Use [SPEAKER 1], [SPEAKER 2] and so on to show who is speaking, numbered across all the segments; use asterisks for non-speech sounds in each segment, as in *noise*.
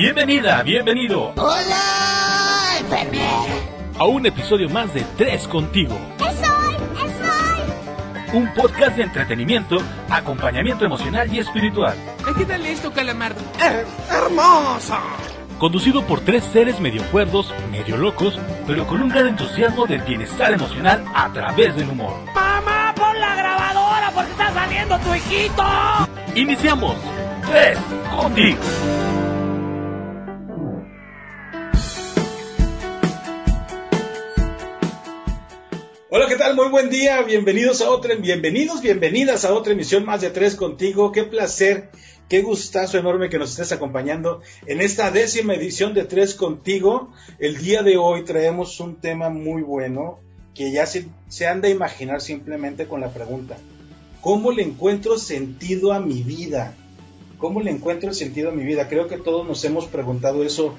[SPEAKER 1] Bienvenida, bienvenido.
[SPEAKER 2] Hola, enfermera.
[SPEAKER 1] A un episodio más de Tres Contigo.
[SPEAKER 2] ¡Soy! ¡Soy!
[SPEAKER 1] Un podcast de entretenimiento, acompañamiento emocional y espiritual.
[SPEAKER 3] Ayúdale esto, calamardo. Eh, ¡Hermosa!
[SPEAKER 1] Conducido por tres seres medio cuerdos, medio locos, pero con un gran entusiasmo del bienestar emocional a través del humor.
[SPEAKER 3] ¡Mamá, pon la grabadora porque está saliendo tu hijito!
[SPEAKER 1] Iniciamos. Tres Contigo.
[SPEAKER 4] ¿Qué tal? Muy buen día. Bienvenidos a otra, bienvenidos, bienvenidas a otra emisión más de Tres Contigo. Qué placer, qué gustazo enorme que nos estés acompañando en esta décima edición de Tres Contigo. El día de hoy traemos un tema muy bueno que ya se, se han de imaginar simplemente con la pregunta. ¿Cómo le encuentro sentido a mi vida? ¿Cómo le encuentro sentido a mi vida? Creo que todos nos hemos preguntado eso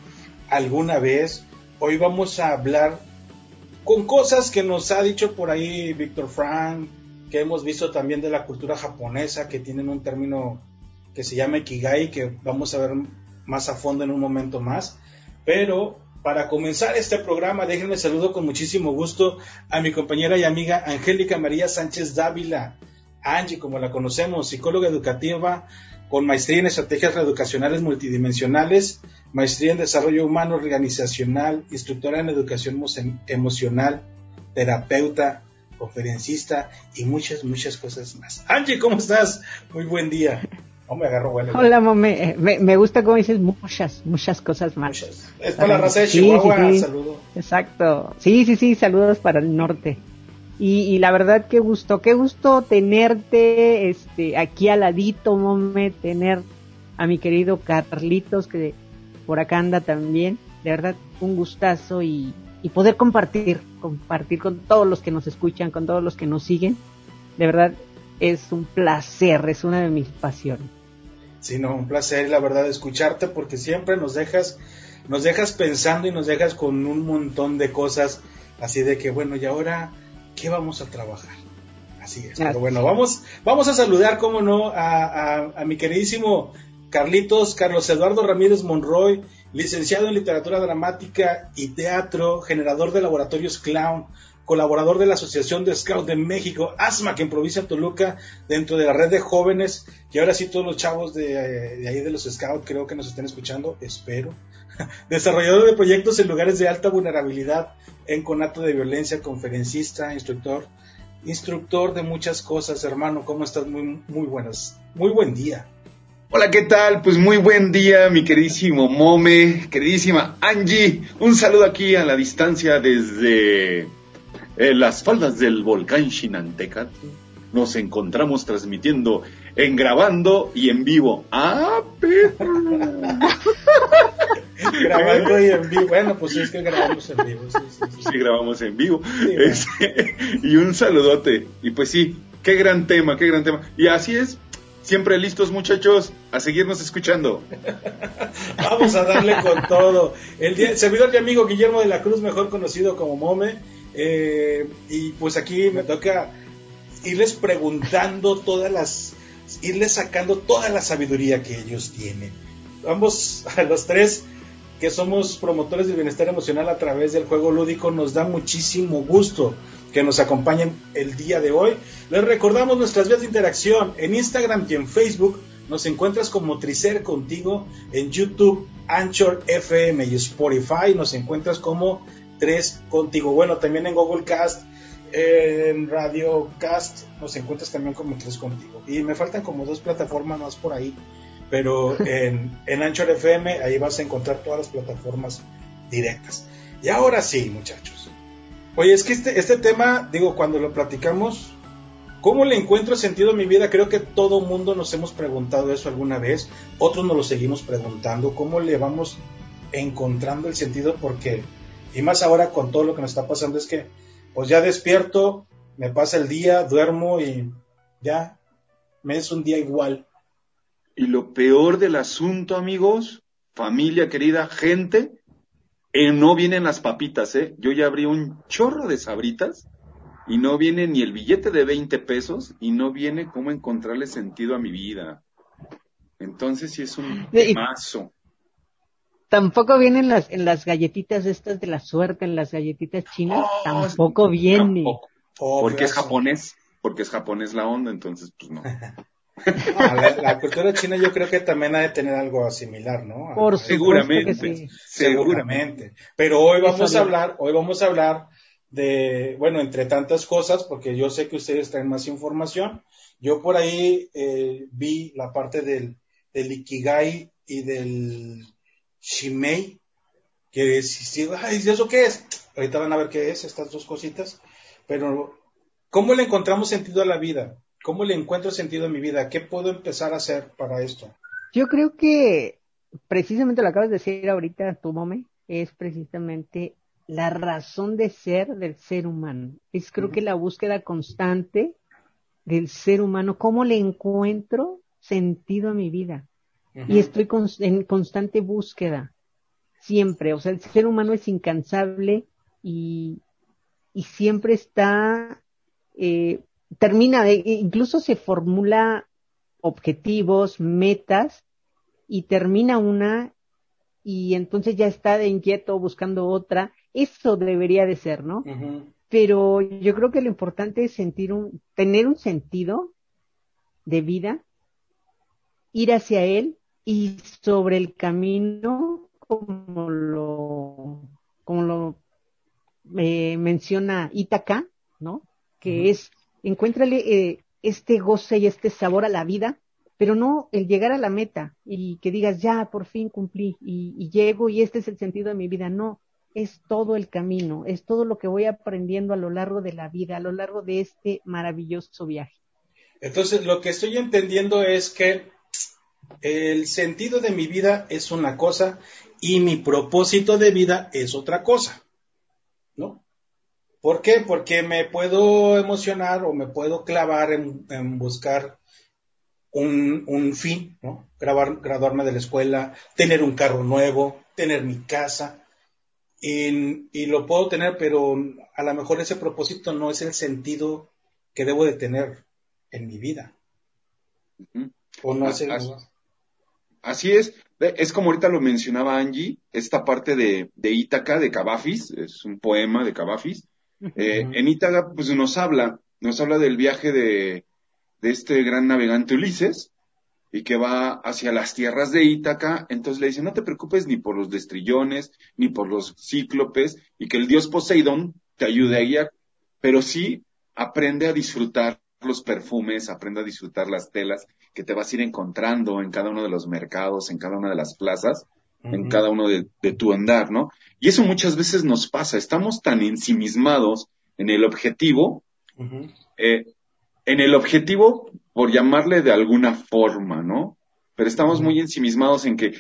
[SPEAKER 4] alguna vez. Hoy vamos a hablar con cosas que nos ha dicho por ahí Víctor Frank, que hemos visto también de la cultura japonesa, que tienen un término que se llama Ikigai, que vamos a ver más a fondo en un momento más. Pero para comenzar este programa, déjenme saludo con muchísimo gusto a mi compañera y amiga Angélica María Sánchez Dávila, Angie, como la conocemos, psicóloga educativa con maestría en estrategias reeducacionales multidimensionales, maestría en desarrollo humano organizacional, instructora en educación emocional, terapeuta, conferencista y muchas, muchas cosas más. Angie, ¿cómo estás? Muy buen día. No me agarro bueno.
[SPEAKER 5] Hola, mame. Me, me, gusta como dices muchas, muchas cosas más.
[SPEAKER 4] Muchas. Es para la raza de Chihuahua,
[SPEAKER 5] sí, sí, sí.
[SPEAKER 4] saludo.
[SPEAKER 5] Exacto. Sí, sí, sí, saludos para el norte. Y, y, la verdad qué gusto, qué gusto tenerte este aquí al ladito, mome, tener a mi querido Carlitos que por acá anda también. De verdad, un gustazo y, y poder compartir, compartir con todos los que nos escuchan, con todos los que nos siguen. De verdad, es un placer, es una de mis pasiones.
[SPEAKER 4] Sí, no, un placer, la verdad, escucharte porque siempre nos dejas, nos dejas pensando y nos dejas con un montón de cosas así de que, bueno, y ahora ¿qué vamos a trabajar? Así es. Pero bueno, vamos, vamos a saludar, como no, a, a, a, mi queridísimo Carlitos, Carlos Eduardo Ramírez Monroy, licenciado en literatura dramática y teatro, generador de laboratorios Clown, colaborador de la Asociación de Scouts de México, ASMA, que improvisa Toluca, dentro de la red de jóvenes, y ahora sí todos los chavos de, ahí de los Scouts creo que nos estén escuchando, espero. *laughs* Desarrollador de proyectos en lugares de alta vulnerabilidad, en conato de violencia, conferencista, instructor, instructor de muchas cosas, hermano. ¿Cómo estás? Muy, muy buenas. Muy buen día.
[SPEAKER 6] Hola, ¿qué tal? Pues muy buen día, mi queridísimo Mome, queridísima Angie. Un saludo aquí a la distancia desde eh, las faldas del volcán Shinantecatl. Nos encontramos transmitiendo en grabando y en vivo. ¡Ah, perro! *laughs*
[SPEAKER 4] grabando y en vivo. Bueno, pues es que grabamos en vivo. Sí, sí, sí.
[SPEAKER 6] sí grabamos en vivo. Este, *laughs* y un saludote. Y pues sí, qué gran tema, qué gran tema. Y así es. Siempre listos, muchachos, a seguirnos escuchando. *laughs*
[SPEAKER 4] Vamos a darle con todo. El, servidor y amigo Guillermo de la Cruz, mejor conocido como Mome. Eh, y pues aquí me toca irles preguntando todas las, irles sacando toda la sabiduría que ellos tienen. Vamos *laughs* a los tres que somos promotores del bienestar emocional a través del juego lúdico, nos da muchísimo gusto que nos acompañen el día de hoy. Les recordamos nuestras vías de interacción en Instagram y en Facebook. Nos encuentras como Tricer contigo en YouTube, Anchor FM y Spotify. Nos encuentras como Tres contigo. Bueno, también en Google Cast, en Radio Cast, nos encuentras también como Tres contigo. Y me faltan como dos plataformas más por ahí pero *laughs* en, en Anchor FM ahí vas a encontrar todas las plataformas directas. Y ahora sí, muchachos. Oye, es que este, este tema, digo, cuando lo platicamos, ¿cómo le encuentro sentido a mi vida? Creo que todo mundo nos hemos preguntado eso alguna vez, otros nos lo seguimos preguntando, ¿cómo le vamos encontrando el sentido? Porque, y más ahora con todo lo que nos está pasando, es que, pues ya despierto, me pasa el día, duermo y ya, me es un día igual.
[SPEAKER 6] Y lo peor del asunto, amigos, familia querida, gente, eh, no vienen las papitas, ¿eh? Yo ya abrí un chorro de sabritas y no viene ni el billete de 20 pesos y no viene cómo encontrarle sentido a mi vida. Entonces sí es un mazo.
[SPEAKER 5] tampoco vienen las, en las galletitas estas de la suerte, en las galletitas chinas, tampoco viene.
[SPEAKER 6] Oh, porque es japonés, porque es japonés la onda, entonces pues no. *laughs*
[SPEAKER 4] la, cultura china yo creo que también ha de tener algo similar, ¿no?
[SPEAKER 5] Por
[SPEAKER 6] seguramente,
[SPEAKER 4] sí. seguramente. Pero hoy vamos a hablar, hoy vamos a hablar de, bueno, entre tantas cosas, porque yo sé que ustedes traen más información. Yo por ahí eh, vi la parte del, del Ikigai y del Shimei, que es, ay, ¿eso qué es? Ahorita van a ver qué es, estas dos cositas. Pero, ¿cómo le encontramos sentido a la vida? ¿Cómo le encuentro sentido a mi vida? ¿Qué puedo empezar a hacer para esto?
[SPEAKER 5] Yo creo que precisamente lo acabas de decir ahorita, tu mome, es precisamente la razón de ser del ser humano. Es creo que la búsqueda constante del ser humano, cómo le encuentro sentido a mi vida. Y estoy en constante búsqueda, siempre. O sea, el ser humano es incansable y, y siempre está, eh, termina de, incluso se formula objetivos, metas, y termina una y entonces ya está de inquieto buscando otra eso debería de ser, ¿no? Pero yo creo que lo importante es sentir un, tener un sentido de vida, ir hacia él y sobre el camino, como lo, como lo eh, menciona Itaca, ¿no? Que es, encuéntrale eh, este goce y este sabor a la vida, pero no el llegar a la meta y que digas, ya, por fin cumplí y, y llego y este es el sentido de mi vida. No, es todo el camino, es todo lo que voy aprendiendo a lo largo de la vida, a lo largo de este maravilloso viaje.
[SPEAKER 4] Entonces, lo que estoy entendiendo es que el sentido de mi vida es una cosa y mi propósito de vida es otra cosa, ¿no? ¿Por qué? Porque me puedo emocionar o me puedo clavar en, buscar un, un, fin, ¿no? graduarme de la escuela, tener un carro nuevo, tener mi casa, y, lo puedo tener, pero a lo mejor ese propósito no es el sentido que debo de tener en mi vida.
[SPEAKER 6] O no así, así, es. Es como ahorita lo mencionaba Angie, esta parte de, de Ítaca, de Cavafis, es un poema de Cavafis. Eh, en Ítaca, pues nos habla, nos habla del viaje de, de este gran navegante Ulises, y que va hacia las tierras de Ítaca, entonces le dice, no te preocupes ni por los destrillones, ni por los cíclopes, y que el dios Poseidón te ayude a guiar, pero sí aprende a disfrutar los perfumes, aprende a disfrutar las telas que te vas a ir encontrando en cada uno de los mercados, en cada una de las plazas, en cada uno de, tu andar, ¿no? Y eso muchas veces nos pasa, estamos tan ensimismados en el objetivo, eh, en el objetivo por llamarle de alguna forma, ¿no? Pero estamos muy ensimismados en que,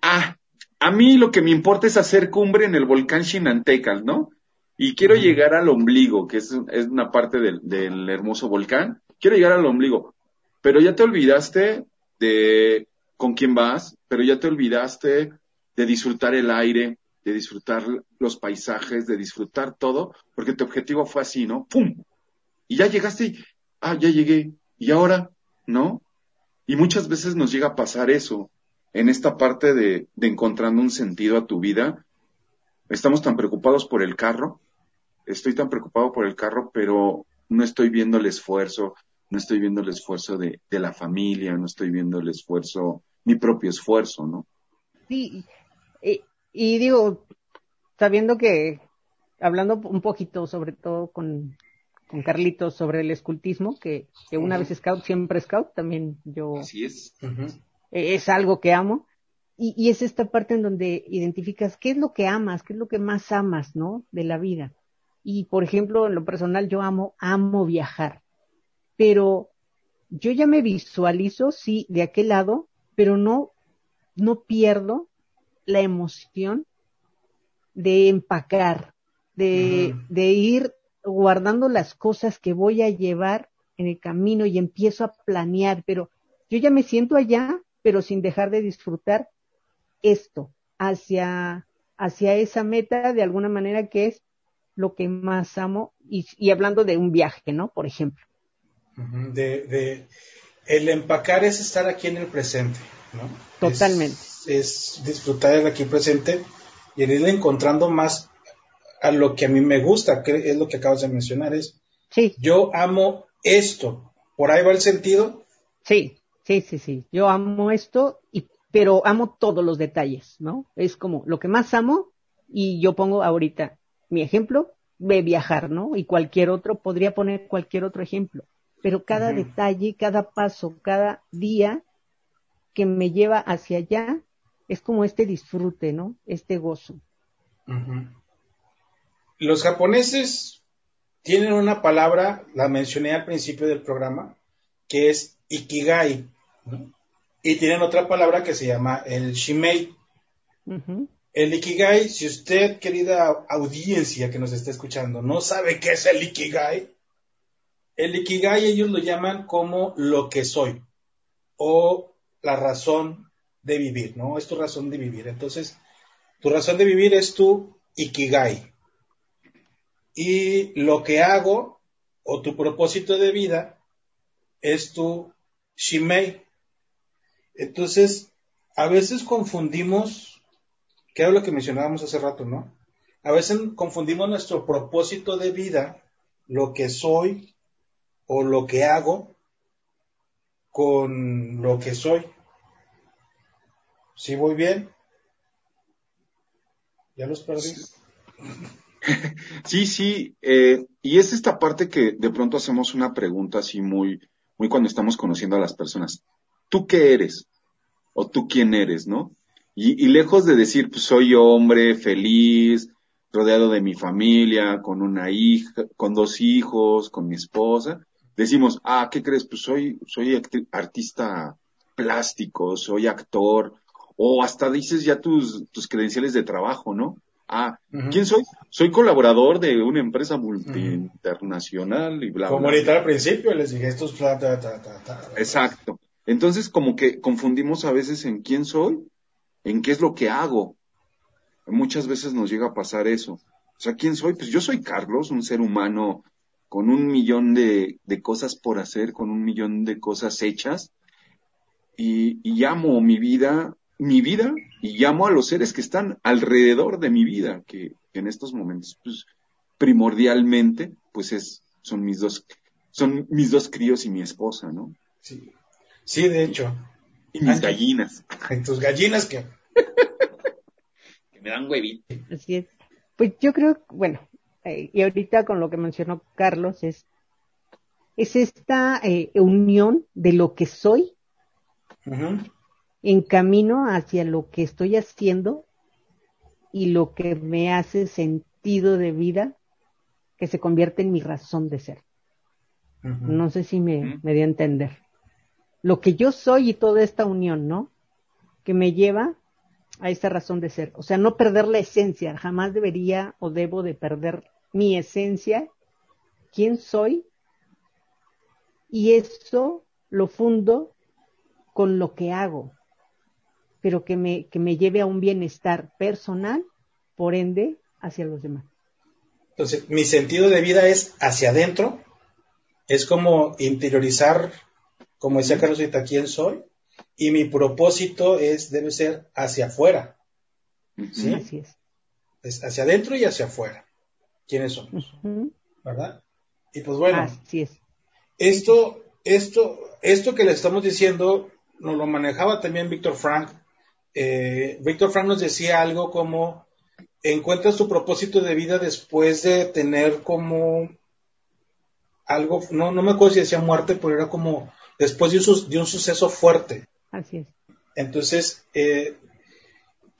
[SPEAKER 6] ah, a mí lo que me importa es hacer cumbre en el volcán Shinantecal, ¿no? Y quiero llegar al ombligo, que es, es una parte del, del, hermoso volcán. Quiero llegar al ombligo. Pero ya te olvidaste de con quién vas, pero ya te olvidaste de disfrutar el aire, de disfrutar los paisajes, de disfrutar todo, porque tu objetivo fue así, ¿no? ¡Pum! Y ya llegaste y, ah, ya llegué, ¿Y ahora? ¿No? Y muchas veces nos llega a pasar eso, en esta parte de, encontrando un sentido a tu vida. Estamos tan preocupados por el carro, estoy tan preocupado por el carro, pero no estoy viendo el esfuerzo, no estoy viendo el esfuerzo de, la familia, no estoy viendo el esfuerzo, mi propio esfuerzo, ¿no?
[SPEAKER 5] Sí, y, y digo, sabiendo que, hablando un poquito sobre todo con, con Carlitos sobre el escultismo, que, que una vez scout, siempre scout, también yo...
[SPEAKER 6] Así es.
[SPEAKER 5] E, es algo que amo. Y, y, es esta parte en donde identificas qué es lo que amas, qué es lo que más amas, ¿no? De la vida. Y, por ejemplo, en lo personal, yo amo, amo viajar. Pero yo ya me visualizo, sí, de aquel lado, pero no, no pierdo la emoción de empacar, de, de ir guardando las cosas que voy a llevar en el camino y empiezo a planear, pero yo ya me siento allá, pero sin dejar de disfrutar esto hacia, hacia esa meta de alguna manera que es lo que más amo y, y hablando de un viaje, ¿no? Por ejemplo.
[SPEAKER 4] De, de, el empacar es estar aquí en el presente, ¿no?
[SPEAKER 5] Totalmente.
[SPEAKER 4] es disfrutar el aquí presente y el ir encontrando más a lo que a mí me gusta, que es lo que acabas de mencionar, es
[SPEAKER 5] Sí,
[SPEAKER 4] yo amo esto. ¿Por ahí va el sentido?
[SPEAKER 5] sí, sí, sí, sí. Yo amo esto, y, pero amo todos los detalles, ¿no? Es como lo que más amo y yo pongo ahorita mi ejemplo de viajar, ¿no? Y cualquier otro, podría poner cualquier otro ejemplo. Pero cada detalle, cada paso, cada día que me lleva hacia allá es como este disfrute, ¿no? Este gozo.
[SPEAKER 4] Los japoneses tienen una palabra, la mencioné al principio del programa, que es ikigai. ¿no? Y tienen otra palabra que se llama el shimei. El ikigai, si usted, querida audiencia que nos está escuchando, no sabe qué es el ikigai, el ikigai ellos lo llaman como lo que soy o la razón de vivir, ¿no? Es tu razón de vivir. Entonces, tu razón de vivir es tu ikigai. Y lo que hago o tu propósito de vida es tu shimei. Entonces, a veces confundimos, que era lo que mencionábamos hace rato, ¿no? A veces confundimos nuestro propósito de vida, lo que soy o lo que hago, con lo que soy. ¿Sí voy bien? ¿Ya los perdí? *laughs*
[SPEAKER 6] Sí, sí, eh, y es esta parte que de pronto hacemos una pregunta así muy, muy cuando estamos conociendo a las personas. ¿Tú qué eres? ¿O tú quién eres, no? Y, y lejos de decir, pues soy hombre, feliz, rodeado de mi familia, con una hija, con dos hijos, con mi esposa, decimos, ah, ¿qué crees? Pues soy, soy artista plástico, soy actor, o hasta dices ya tus, tus credenciales de trabajo, ¿no? Ah. ¿quién soy? Soy colaborador de una empresa multi-internacional y bla,
[SPEAKER 4] Como
[SPEAKER 6] bla.
[SPEAKER 4] ahorita al principio les dije, estos ta, ta, ta.
[SPEAKER 6] Exacto. Entonces, como que confundimos a veces en quién soy, en qué es lo que hago. Muchas veces nos llega a pasar eso. O sea, ¿quién soy? Pues yo soy Carlos, un ser humano con un millón de, de cosas por hacer, con un millón de cosas hechas. Y, y amo mi vida, mi vida, y llamo a los seres que están alrededor de mi vida, que, en estos momentos, pues, primordialmente, pues es, son mis dos, son mis dos críos y mi esposa, ¿no?
[SPEAKER 4] Sí. sí, de hecho.
[SPEAKER 6] Y mis gallinas,
[SPEAKER 4] tus gallinas que... *laughs*
[SPEAKER 6] que me dan huevito.
[SPEAKER 5] Así es. Pues yo creo, bueno, eh, y ahorita con lo que mencionó Carlos es, es esta eh, unión de lo que soy
[SPEAKER 4] Ujú.
[SPEAKER 5] En camino hacia lo que estoy haciendo y lo que me hace sentido de vida que se convierte en mi razón de ser. No sé si me, me dio a entender. Lo que yo soy y toda esta unión, ¿no? Que me lleva a esta razón de ser. O sea, no perder la esencia. Jamás debería o debo de perder mi esencia, quién soy. Y eso lo fundo con lo que hago, pero que me, que me lleve a un bienestar personal, por ende, hacia los demás.
[SPEAKER 4] Entonces, mi sentido de vida es hacia adentro, es como interiorizar, como decía Carlos ahorita, quién soy, y mi propósito es, debe ser hacia afuera, ¿Sí?
[SPEAKER 5] Así es.
[SPEAKER 4] es hacia adentro y hacia afuera. ¿Quiénes somos? ¿Verdad? Y pues bueno,
[SPEAKER 5] Así es.
[SPEAKER 4] esto, esto, esto que le estamos diciendo, nos lo manejaba también Víctor Frank. Eh, Víctor Frank nos decía algo como, encuentras tu propósito de vida después de tener como algo, no, no me acuerdo si decía muerte, pero era como después de un, su- de un suceso fuerte.
[SPEAKER 5] Así es.
[SPEAKER 4] Entonces, eh,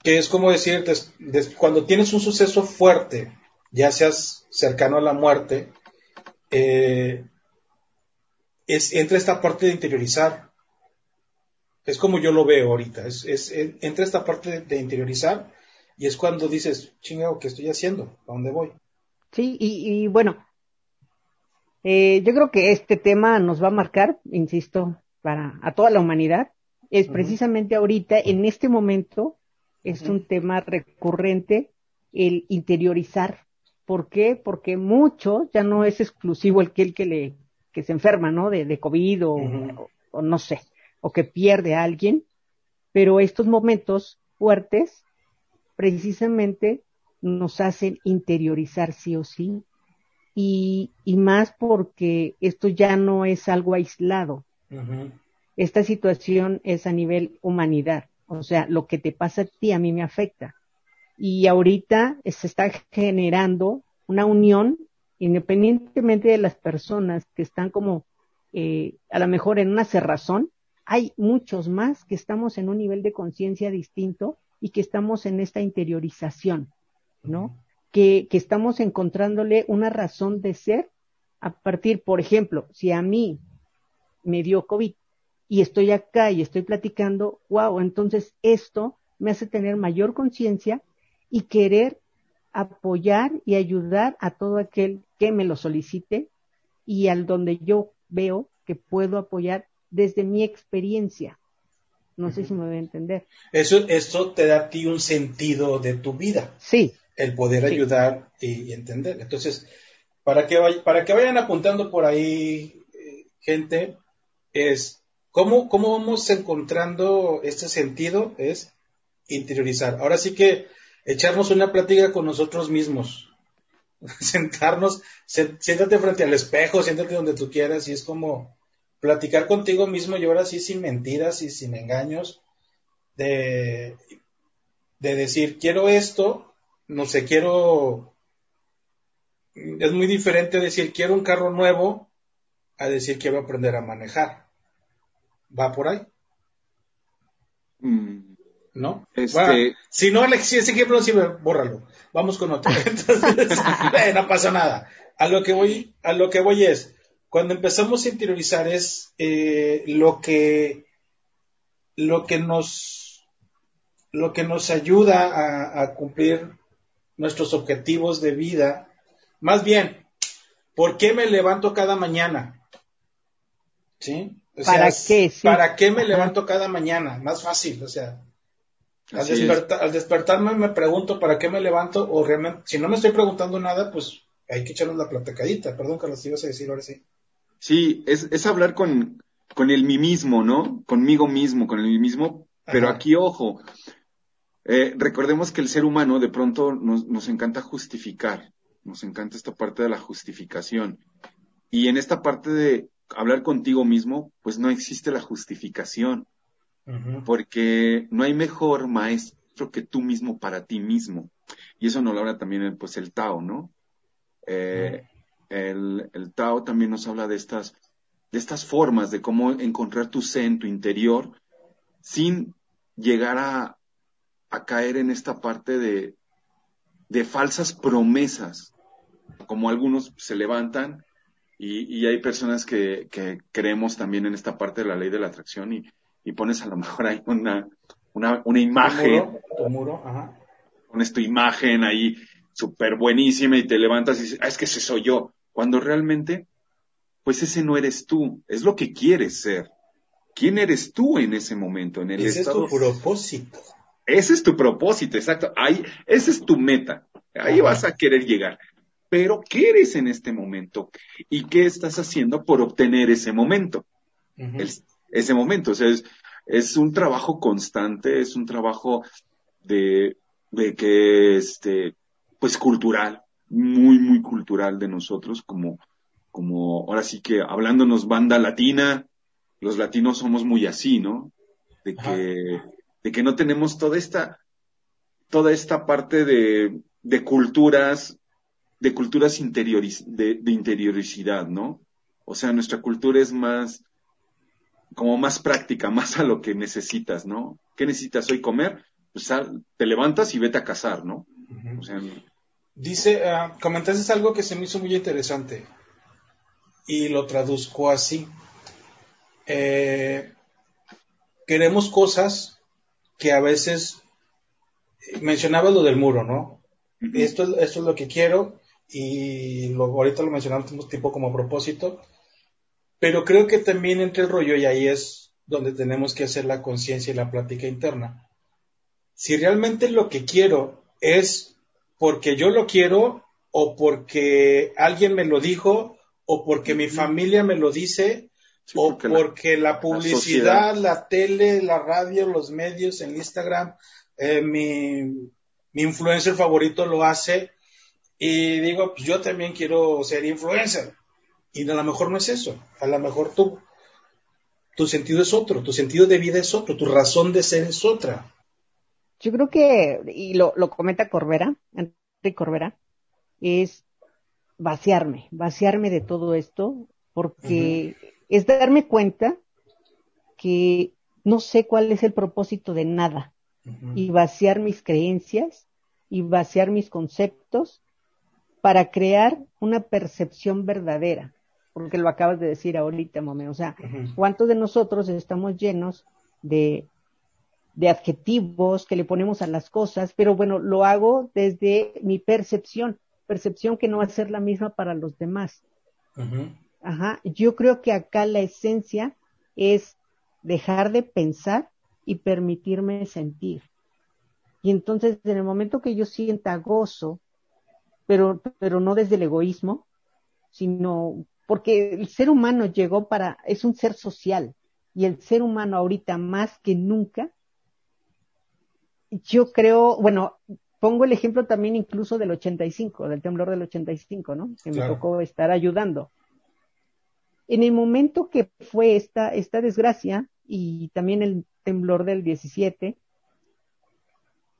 [SPEAKER 4] que es como decir, des- des- cuando tienes un suceso fuerte, ya seas cercano a la muerte, eh, es, entra esta parte de interiorizar. Es como yo lo veo ahorita. Es, es- en- entra esta parte de, interiorizar y es cuando dices, chingado, ¿qué estoy haciendo? ¿A dónde voy?
[SPEAKER 5] Sí, y, y bueno, eh, yo creo que este tema nos va a marcar, insisto, para a toda la humanidad. Es precisamente ahorita, en este momento, es un tema recurrente el interiorizar. ¿Por qué? Porque mucho ya no es exclusivo el que el que le que se enferma, ¿no? De, de COVID o,
[SPEAKER 4] Ujú.
[SPEAKER 5] o- o no sé, o que pierde a alguien, Pero estos momentos fuertes precisamente nos hacen interiorizar sí o sí y, y más porque esto ya no es algo aislado. Esta situación es a nivel humanidad. O sea, lo que te pasa a ti a mí me afecta. Y ahorita se está generando una unión independientemente de las personas que están como eh, a lo mejor en una cerrazón, hay muchos más que estamos en un nivel de conciencia distinto y que estamos en esta interiorización, ¿no? que, que estamos encontrándole una razón de ser a partir, por ejemplo, si a mí me dio COVID y estoy acá y estoy platicando, wow, entonces esto me hace tener mayor conciencia y querer apoyar y ayudar a todo aquel que me lo solicite y al donde yo veo que puedo apoyar desde mi experiencia. No sé si me voy a entender.
[SPEAKER 4] Eso, esto te da a ti un sentido de tu vida.
[SPEAKER 5] Sí,
[SPEAKER 4] el poder ayudar y, entender. Entonces, para que, para que vayan apuntando por ahí, eh, gente, es ¿cómo, cómo vamos encontrando este sentido, es interiorizar. Ahora sí que echarnos una plática con nosotros mismos, *laughs* sentarnos, siéntate frente al espejo, siéntate donde tú quieras y es como platicar contigo mismo y ahora sí sin mentiras y sin engaños, de, de decir, quiero esto, no sé, quiero, es muy diferente decir quiero un carro nuevo a decir quiero aprender a manejar. ¿Va por ahí? Mm. ¿No? Este... si no, si ese ejemplo sí, bórralo. Vamos con otro. *laughs* Entonces, *laughs* no pasa nada. A lo que voy, a lo que voy es, cuando empezamos a interiorizar es eh, lo que, lo que nos, lo que nos ayuda a cumplir nuestros objetivos de vida. Más bien, ¿por qué me levanto cada mañana? ¿Sí?
[SPEAKER 5] ¿Para qué?
[SPEAKER 4] ¿Para qué me levanto cada mañana? Más fácil, o sea. Al, despertarme me pregunto para qué me levanto o realmente, si no me estoy preguntando nada, pues hay que echarnos la platicadita. Perdón, Carlos, ibas a decir ahora sí.
[SPEAKER 6] Sí, es, es hablar con, con el mí mismo, ¿no? Conmigo mismo, con el mí mismo. Pero aquí, ojo, eh, recordemos que el ser humano de pronto nos, nos, encanta justificar, nos encanta esta parte de la justificación. Y en esta parte de hablar contigo mismo, pues no existe la justificación, porque no hay mejor maestro que tú mismo para ti mismo. Y eso nos lo habla también pues el Tao, ¿no? Eh, el, el Tao también nos habla de estas, de estas formas de cómo encontrar tu ser en tu interior sin llegar a, a caer en esta parte de, de falsas promesas, como algunos se levantan y, hay personas que, que, creemos también en esta parte de la ley de la atracción y, y pones a lo mejor ahí una, una, una imagen,
[SPEAKER 4] tu muro, ajá.
[SPEAKER 6] pones tu imagen ahí súper buenísima y te levantas y dices, ah, es que ese soy yo, cuando realmente, pues ese no eres tú, es lo que quieres ser. ¿Quién eres tú en ese momento? En el
[SPEAKER 4] ese es tu propósito.
[SPEAKER 6] Ese es tu propósito, exacto. Ahí, esa es tu meta. Ahí vas a querer llegar. Pero, ¿qué eres en este momento? ¿Y qué estás haciendo por obtener ese momento? ese momento. O sea, es, es, un trabajo constante, es un trabajo de, de que, este, pues cultural, muy, muy cultural de nosotros, como, como, ahora sí que hablándonos banda latina, los latinos somos muy así, ¿no? De que, de que no tenemos toda esta, toda esta parte de, de culturas, de culturas interioriz, de, de, interioricidad, ¿no? O sea, nuestra cultura es más, como más práctica, *laughs* más a lo que necesitas, ¿no? ¿Qué necesitas hoy comer? Pues te levantas y vete a cazar, ¿no? o sea,
[SPEAKER 4] Dice, uh, comentaste algo que se me hizo muy interesante y lo traduzco así. Eh, queremos cosas que a veces mencionaba lo del muro, ¿no? esto, esto es lo que quiero y lo, ahorita lo mencionamos tipo como propósito, pero creo que también entre el rollo y ahí es donde tenemos que hacer la conciencia y la plática interna. Si realmente lo que quiero es porque yo lo quiero o porque alguien me lo dijo o porque mi familia me lo dice o porque la, publicidad, la, tele, la radio, los medios, el Instagram, eh, mi, mi influencer favorito lo hace y digo, pues yo también quiero ser influencer. Y a lo mejor no es eso, a lo mejor tú, tu sentido es otro, tu sentido de vida es otro, tu razón de ser es otra.
[SPEAKER 5] Yo creo que, y lo, lo comenta Corbera, Enrique Corbera, es vaciarme, vaciarme de todo esto, porque es darme cuenta que no sé cuál es el propósito de nada. Y vaciar mis creencias y vaciar mis conceptos para crear una percepción verdadera, porque lo acabas de decir ahorita, Mome, o sea, ¿cuántos de nosotros estamos llenos de, de adjetivos que le ponemos a las cosas? Pero bueno, lo hago desde mi percepción, percepción que no va a ser la misma para los demás. Ajá, yo creo que acá la esencia es dejar de pensar y permitirme sentir. Y entonces, en el momento que yo sienta gozo, pero, pero no desde el egoísmo, sino porque el ser humano llegó para, es un ser social, y el ser humano ahorita más que nunca, yo creo, bueno, pongo el ejemplo también incluso del 85, del temblor del 85, ¿no? Que me tocó estar ayudando. En el momento que fue esta, esta desgracia y también el temblor del 17,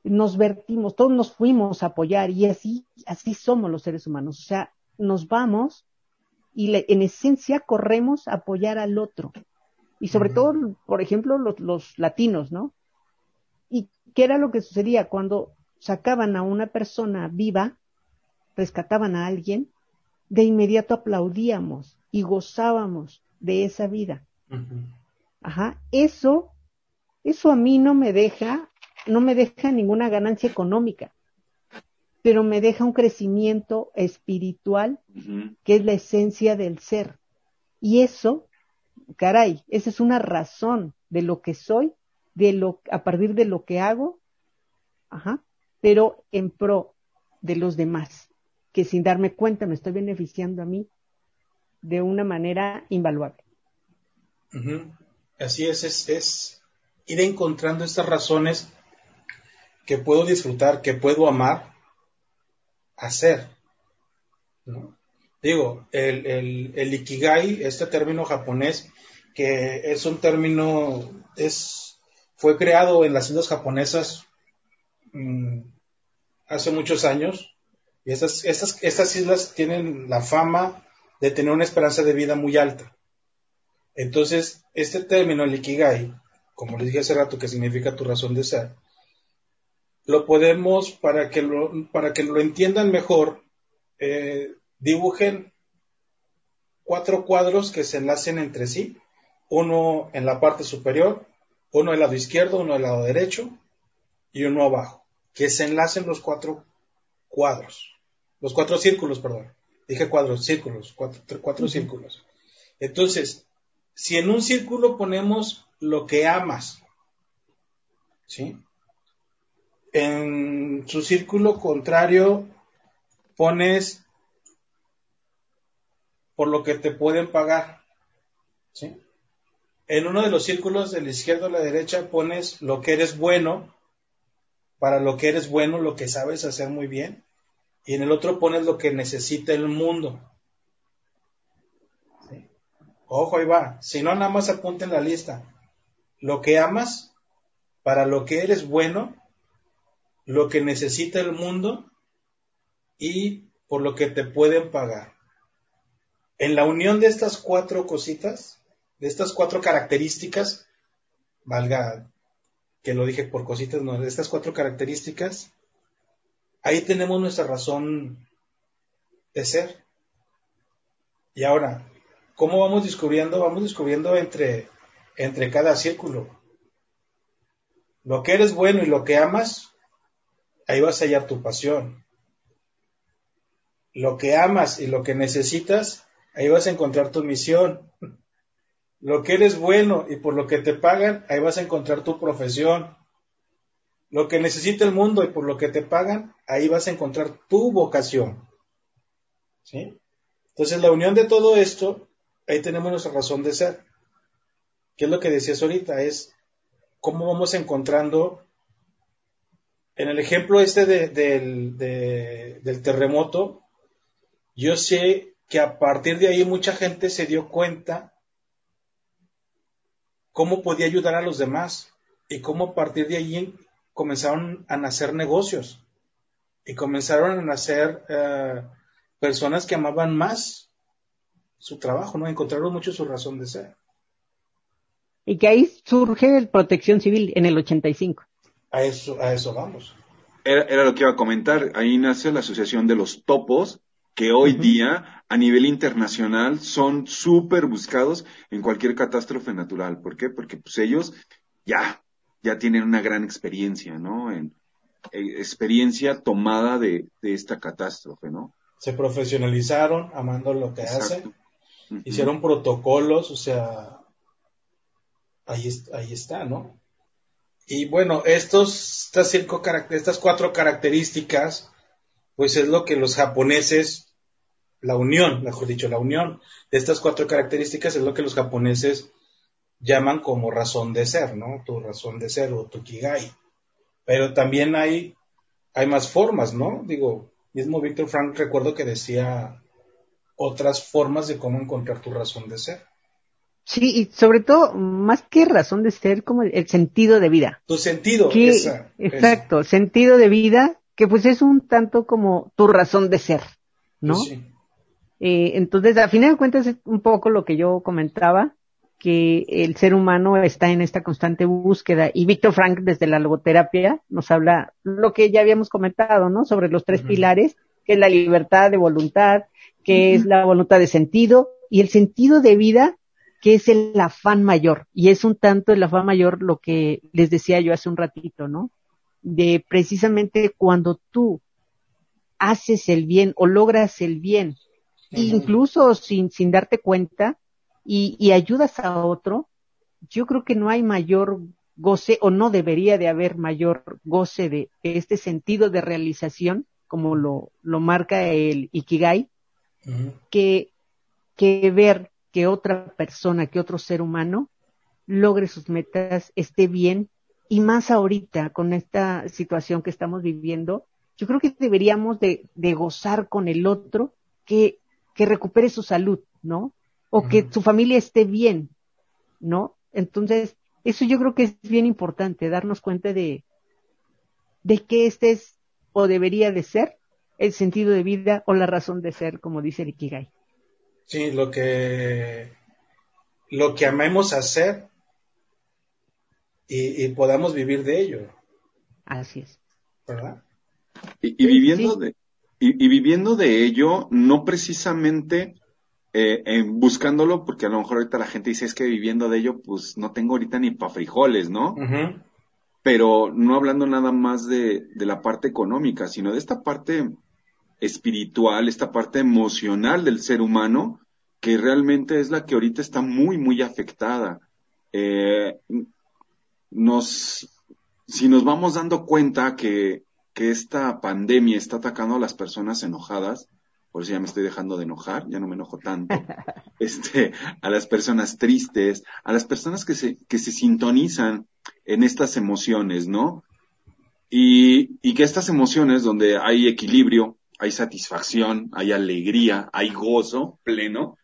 [SPEAKER 5] nos vertimos, todos nos fuimos a apoyar y así, así somos los seres humanos. O sea, nos vamos y en esencia corremos a apoyar al otro. Y sobre todo, por ejemplo, los, los latinos, ¿no? ¿Y qué era lo que sucedía cuando sacaban a una persona viva, rescataban a alguien, de inmediato aplaudíamos y gozábamos de esa vida. Ajá, eso, eso a mí no me deja, no me deja ninguna ganancia económica, pero me deja un crecimiento espiritual que es la esencia del ser. Y eso, caray, esa es una razón de lo que soy, de lo, a partir de lo que hago, ajá, pero en pro de los demás, que sin darme cuenta me estoy beneficiando a mí de una manera invaluable.
[SPEAKER 4] Así es, es, ir encontrando estas razones que puedo disfrutar, que puedo amar, hacer. Digo, el, el, ikigai, este término japonés, que es un término, es, fue creado en las islas japonesas mm, hace muchos años. Y estas, estas, estas islas tienen la fama de tener una esperanza de vida muy alta. Entonces, este término, el ikigai, como les dije hace rato, que significa tu razón de ser, lo podemos, para que lo, para que lo entiendan mejor, eh, dibujen cuatro cuadros que se enlacen entre sí, uno en la parte superior, uno del lado izquierdo, uno del lado derecho y uno abajo que se enlacen los cuatro cuadros, los cuatro círculos, perdón. Dije cuadros, círculos, cuatro, círculos. Entonces, si en un círculo ponemos lo que amas, ¿sí? En su círculo contrario pones por lo que te pueden pagar, ¿sí? En uno de los círculos de la izquierda a la derecha pones lo que eres bueno para lo que eres bueno, lo que sabes hacer muy bien, y en el otro pones lo que necesita el mundo. Ojo, ahí va. Si no, nada más apunta en la lista. Lo que amas, para lo que eres bueno, lo que necesita el mundo y por lo que te pueden pagar. En la unión de estas cuatro cositas, de estas cuatro características, valga que lo dije por cositas, no, de estas cuatro características, ahí tenemos nuestra razón de ser. Y ahora, ¿cómo vamos descubriendo? Vamos descubriendo entre, entre cada círculo. Lo que eres bueno y lo que amas, ahí vas a hallar tu pasión. Lo que amas y lo que necesitas, ahí vas a encontrar tu misión lo que eres bueno y por lo que te pagan, ahí vas a encontrar tu profesión. Lo que necesita el mundo y por lo que te pagan, ahí vas a encontrar tu vocación. ¿Sí? Entonces, la unión de todo esto, ahí tenemos nuestra razón de ser. que es lo que decías ahorita, es cómo vamos encontrando, en el ejemplo este del, del terremoto, yo sé que a partir de ahí mucha gente se dio cuenta cómo podía ayudar a los demás y cómo a partir de ahí comenzaron a nacer negocios y comenzaron a nacer eh, personas que amaban más su trabajo, ¿no? Encontraron mucho su razón de ser.
[SPEAKER 5] Y que ahí surge el protección civil en el 85.
[SPEAKER 4] A eso, a eso vamos.
[SPEAKER 6] Era, lo que iba a comentar. Ahí nace la Asociación de los Topos, que hoy día a nivel internacional son súper buscados en cualquier catástrofe natural. ¿Por qué? Porque pues ellos ya, ya tienen una gran experiencia, ¿no? En, eh, experiencia tomada de, esta catástrofe, ¿no?
[SPEAKER 4] Se profesionalizaron amando lo que hacen, hicieron protocolos, o sea, ahí, ahí está, ¿no? Y bueno, estos, estas, cinco, estas cuatro características, pues es lo que los japoneses, la unión, mejor dicho, la unión de estas cuatro características es lo que los japoneses llaman como razón de ser, ¿no? Tu razón de ser o tu kigai. Pero también hay, hay más formas, ¿no? Digo, mismo Víctor Frank recuerdo que decía otras formas de cómo encontrar tu razón de ser.
[SPEAKER 5] Sí, y sobre todo, más que razón de ser, como el, sentido de vida.
[SPEAKER 4] Tu sentido,
[SPEAKER 5] Exacto, sentido de vida, que pues es un tanto como tu razón de ser, ¿no? Pues sí. Eh, entonces, a final de cuentas, es un poco lo que yo comentaba, que el ser humano está en esta constante búsqueda. Y Víctor Frank, desde la logoterapia, nos habla lo que ya habíamos comentado, ¿no? Sobre los tres pilares, que es la libertad de voluntad, que es la voluntad de sentido, y el sentido de vida que es el afán mayor. Y es un tanto el afán mayor lo que les decía yo hace un ratito, ¿no? De precisamente cuando tú haces el bien o logras el bien, incluso sin, sin darte cuenta, y, y ayudas a otro, yo creo que no hay mayor goce o no debería de haber mayor goce de, este sentido de realización, como lo, lo marca el Ikigai, que, que ver que otra persona, que otro ser humano logre sus metas, esté bien, y más ahorita con esta situación que estamos viviendo, yo creo que deberíamos de, de gozar con el otro que, que recupere su salud, ¿no? O que su familia esté bien, ¿no? Entonces, eso yo creo que es bien importante, darnos cuenta de, de que este es o debería de ser el sentido de vida o la razón de ser, como dice el Ikigai.
[SPEAKER 4] Sí, lo que, lo que amemos hacer y, podamos vivir de ello.
[SPEAKER 5] Así es.
[SPEAKER 4] ¿Verdad?
[SPEAKER 6] Y, viviendo de, y, viviendo de ello, no precisamente eh, buscándolo, porque a lo mejor ahorita la gente dice es que viviendo de ello, pues no tengo ahorita ni para frijoles, ¿no? Pero no hablando nada más de, de la parte económica, sino de esta parte espiritual, esta parte emocional del ser humano, que realmente es la que ahorita está muy, muy afectada. Eh, nos, si nos vamos dando cuenta que, que esta pandemia está atacando a las personas enojadas, por eso ya me estoy dejando de enojar, ya no me enojo tanto, *laughs* este, a las personas tristes, a las personas que se, que se sintonizan en estas emociones, ¿no? Y, y que estas emociones donde hay equilibrio, hay satisfacción, hay alegría, hay gozo pleno,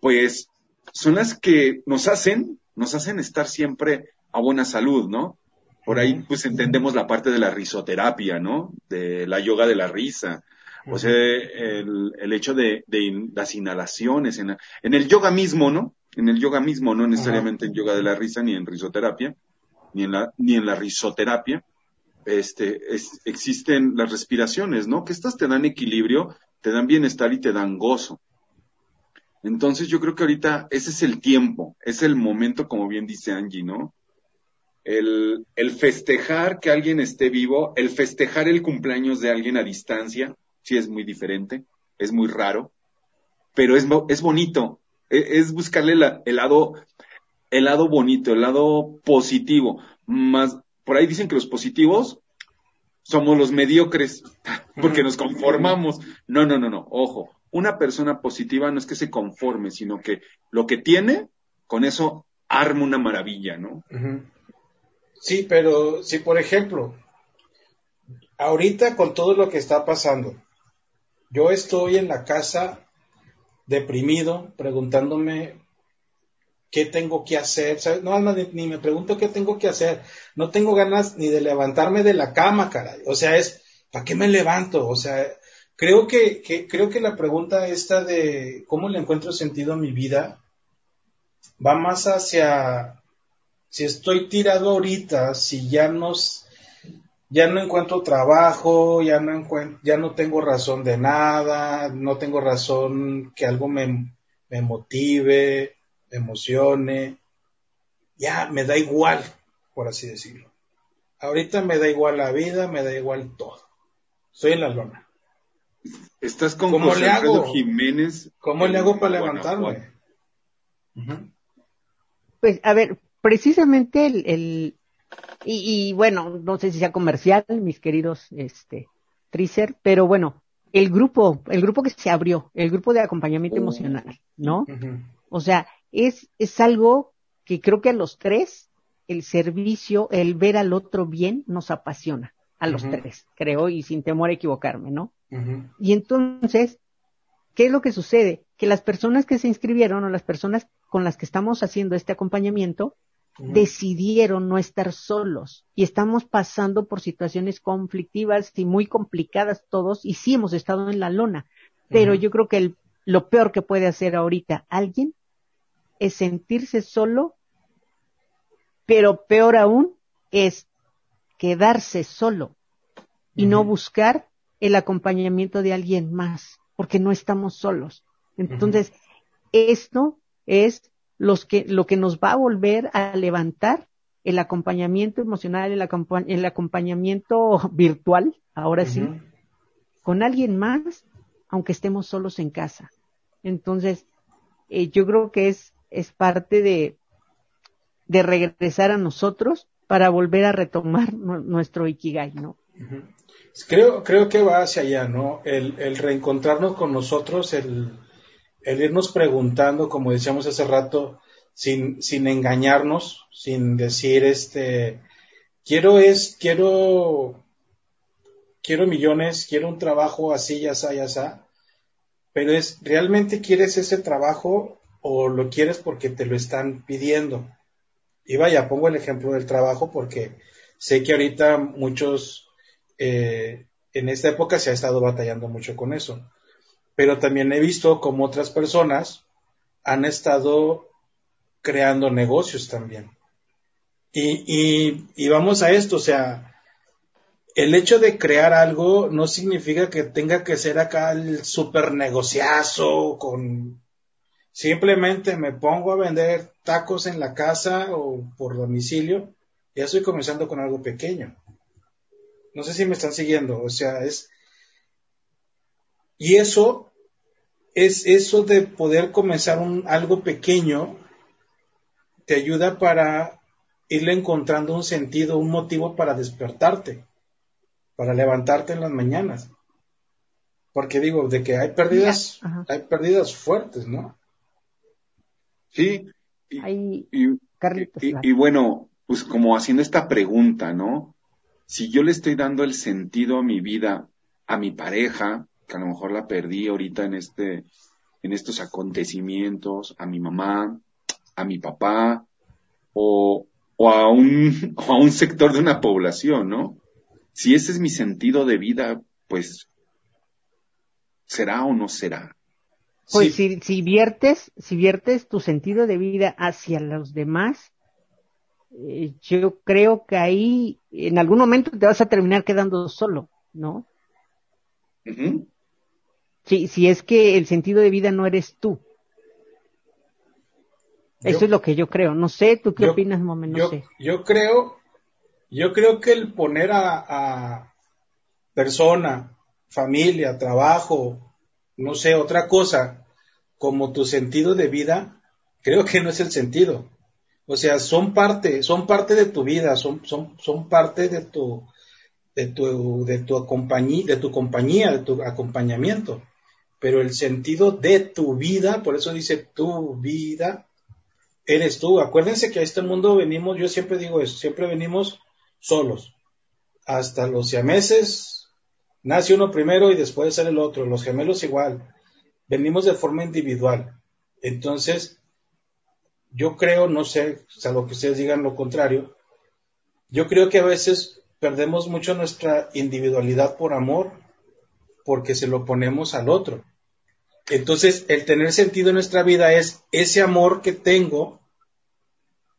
[SPEAKER 6] pues son las que nos hacen, nos hacen estar siempre a buena salud, ¿no? Por ahí pues entendemos la parte de la risoterapia, ¿no? De la yoga de la risa. O sea, el, el hecho de, de, las inhalaciones, en, en, el yoga mismo, ¿no? En el yoga mismo, no necesariamente en yoga de la risa, ni en risoterapia, ni en la, ni en la risoterapia, este, existen las respiraciones, ¿no? Que estas te dan equilibrio, te dan bienestar y te dan gozo. Entonces yo creo que ahorita ese es el tiempo, es el momento, como bien dice Angie, ¿no? El, el festejar que alguien esté vivo, el festejar el cumpleaños de alguien a distancia, sí es muy diferente, es muy raro, pero es, es bonito, es, es buscarle el lado, el lado bonito, el lado positivo, más, por ahí dicen que los positivos somos los mediocres, *laughs* porque nos conformamos. No, no, no, no, ojo, una persona positiva no es que se conforme, sino que lo que tiene, con eso arma una maravilla, ¿no?
[SPEAKER 4] Sí, pero si por ejemplo, ahorita con todo lo que está pasando, yo estoy en la casa deprimido, preguntándome qué tengo que hacer, No, ni, me pregunto qué tengo que hacer, no tengo ganas ni de levantarme de la cama, caray, o sea, es, ¿para qué me levanto? O sea, creo que, que, creo que la pregunta esta de cómo le encuentro sentido a mi vida va más hacia si estoy tirado ahorita, si ya no, ya no encuentro trabajo, ya no encuentro, ya no tengo razón de nada, no tengo razón que algo me, me motive, me emocione, ya me da igual, por así decirlo. Ahorita me da igual la vida, me da igual todo. Estoy en la lona.
[SPEAKER 6] Estás con ¿Cómo le hago? Jiménez.
[SPEAKER 4] ¿Cómo le hago para levantarme?
[SPEAKER 5] Pues, a ver, precisamente el, y, bueno, no sé si sea comercial, mis queridos, este, Tricer, pero bueno, el grupo, el grupo que se abrió, el grupo de acompañamiento emocional, ¿no? O sea, es, es algo que creo que a los tres, el servicio, el ver al otro bien, nos apasiona, a los tres, creo, y sin temor a equivocarme, ¿no? Y entonces, ¿qué es lo que sucede? Que las personas que se inscribieron o las personas con las que estamos haciendo este acompañamiento, decidieron no estar solos. Y estamos pasando por situaciones conflictivas y muy complicadas todos y sí hemos estado en la lona, pero yo creo que lo peor que puede hacer ahorita alguien es sentirse solo, pero peor aún es quedarse solo y no buscar el acompañamiento de alguien más, porque no estamos solos. Entonces, esto es los que, lo que nos va a volver a levantar el acompañamiento emocional, el, acompañamiento virtual, ahora sí, con alguien más, aunque estemos solos en casa. Entonces, eh, yo creo que es, es parte de, de regresar a nosotros para volver a retomar nuestro Ikigai, ¿no?
[SPEAKER 4] Creo, creo que va hacia allá, ¿no? El, el reencontrarnos con nosotros, el, el irnos preguntando, como decíamos hace rato, sin, sin engañarnos, sin decir, este, quiero es, quiero, quiero millones, quiero un trabajo así, ya está, ya está, pero es, ¿realmente quieres ese trabajo o lo quieres porque te lo están pidiendo? Y vaya, pongo el ejemplo del trabajo porque sé que ahorita muchos, eh, en esta época se ha estado batallando mucho con eso pero también he visto como otras personas han estado creando negocios también. Y, y, vamos a esto, o sea, el hecho de crear algo no significa que tenga que ser acá el super negociazo con simplemente me pongo a vender tacos en la casa o por domicilio, ya estoy comenzando con algo pequeño. No sé si me están siguiendo, o sea, es y eso es eso de poder comenzar un, algo pequeño, te ayuda para irle encontrando un sentido, un motivo para despertarte, para levantarte en las mañanas. Porque digo, de que hay pérdidas, hay pérdidas fuertes, ¿no?
[SPEAKER 6] Sí. Y, y, bueno, pues como haciendo esta pregunta, ¿no? Si yo le estoy dando el sentido a mi vida, a mi pareja, que a lo mejor la perdí ahorita en este, en estos acontecimientos, a mi mamá, a mi papá, o, o a un, *laughs* o a un sector de una población, ¿no? Si ese es mi sentido de vida, pues, ¿será o no será?
[SPEAKER 5] Pues si, si viertes, si viertes tu sentido de vida hacia los demás, eh, yo creo que ahí en algún momento te vas a terminar quedando solo, ¿no? Si, si es que el sentido de vida no eres tú. Eso es lo que yo creo. No sé, ¿tú qué opinas, Momen? No
[SPEAKER 4] yo,
[SPEAKER 5] sé.
[SPEAKER 4] yo creo, yo creo que el poner a, a, persona, familia, trabajo, no sé, otra cosa, como tu sentido de vida, creo que no es el sentido. O sea, son parte, son parte de tu vida, son, son, son parte de tu, de tu, de tu compañía, de tu compañía, de tu acompañamiento pero el sentido de tu vida, por eso dice tu vida, eres tú. Acuérdense que a este mundo venimos, yo siempre digo eso, siempre venimos solos. Hasta los siameses, nace uno primero y después sale el otro. Los gemelos igual. Venimos de forma individual. Entonces, yo creo, no sé, salvo que ustedes digan lo contrario, yo creo que a veces perdemos mucho nuestra individualidad por amor porque se lo ponemos al otro. Entonces, el tener sentido en nuestra vida es ese amor que tengo,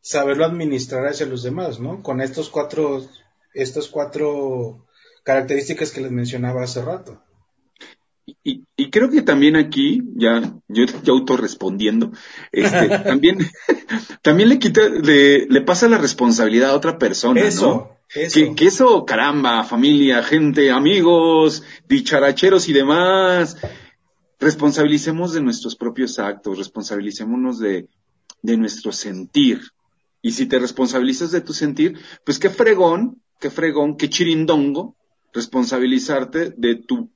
[SPEAKER 4] saberlo administrar hacia los demás, ¿no? Con estos cuatro, estas cuatro características que les mencionaba hace rato.
[SPEAKER 6] Y, y, creo que también aquí, ya, yo ya autorrespondiendo, este, *laughs* también, *laughs* también le quita, le, le, pasa la responsabilidad a otra persona,
[SPEAKER 4] eso,
[SPEAKER 6] ¿no?
[SPEAKER 4] Eso.
[SPEAKER 6] Que, que, eso, caramba, familia, gente, amigos, dicharacheros y demás, responsabilicemos de nuestros propios actos, responsabilicémonos de, de nuestro sentir. Y si te responsabilizas de tu sentir, pues qué fregón, qué fregón, qué chirindongo, responsabilizarte de tu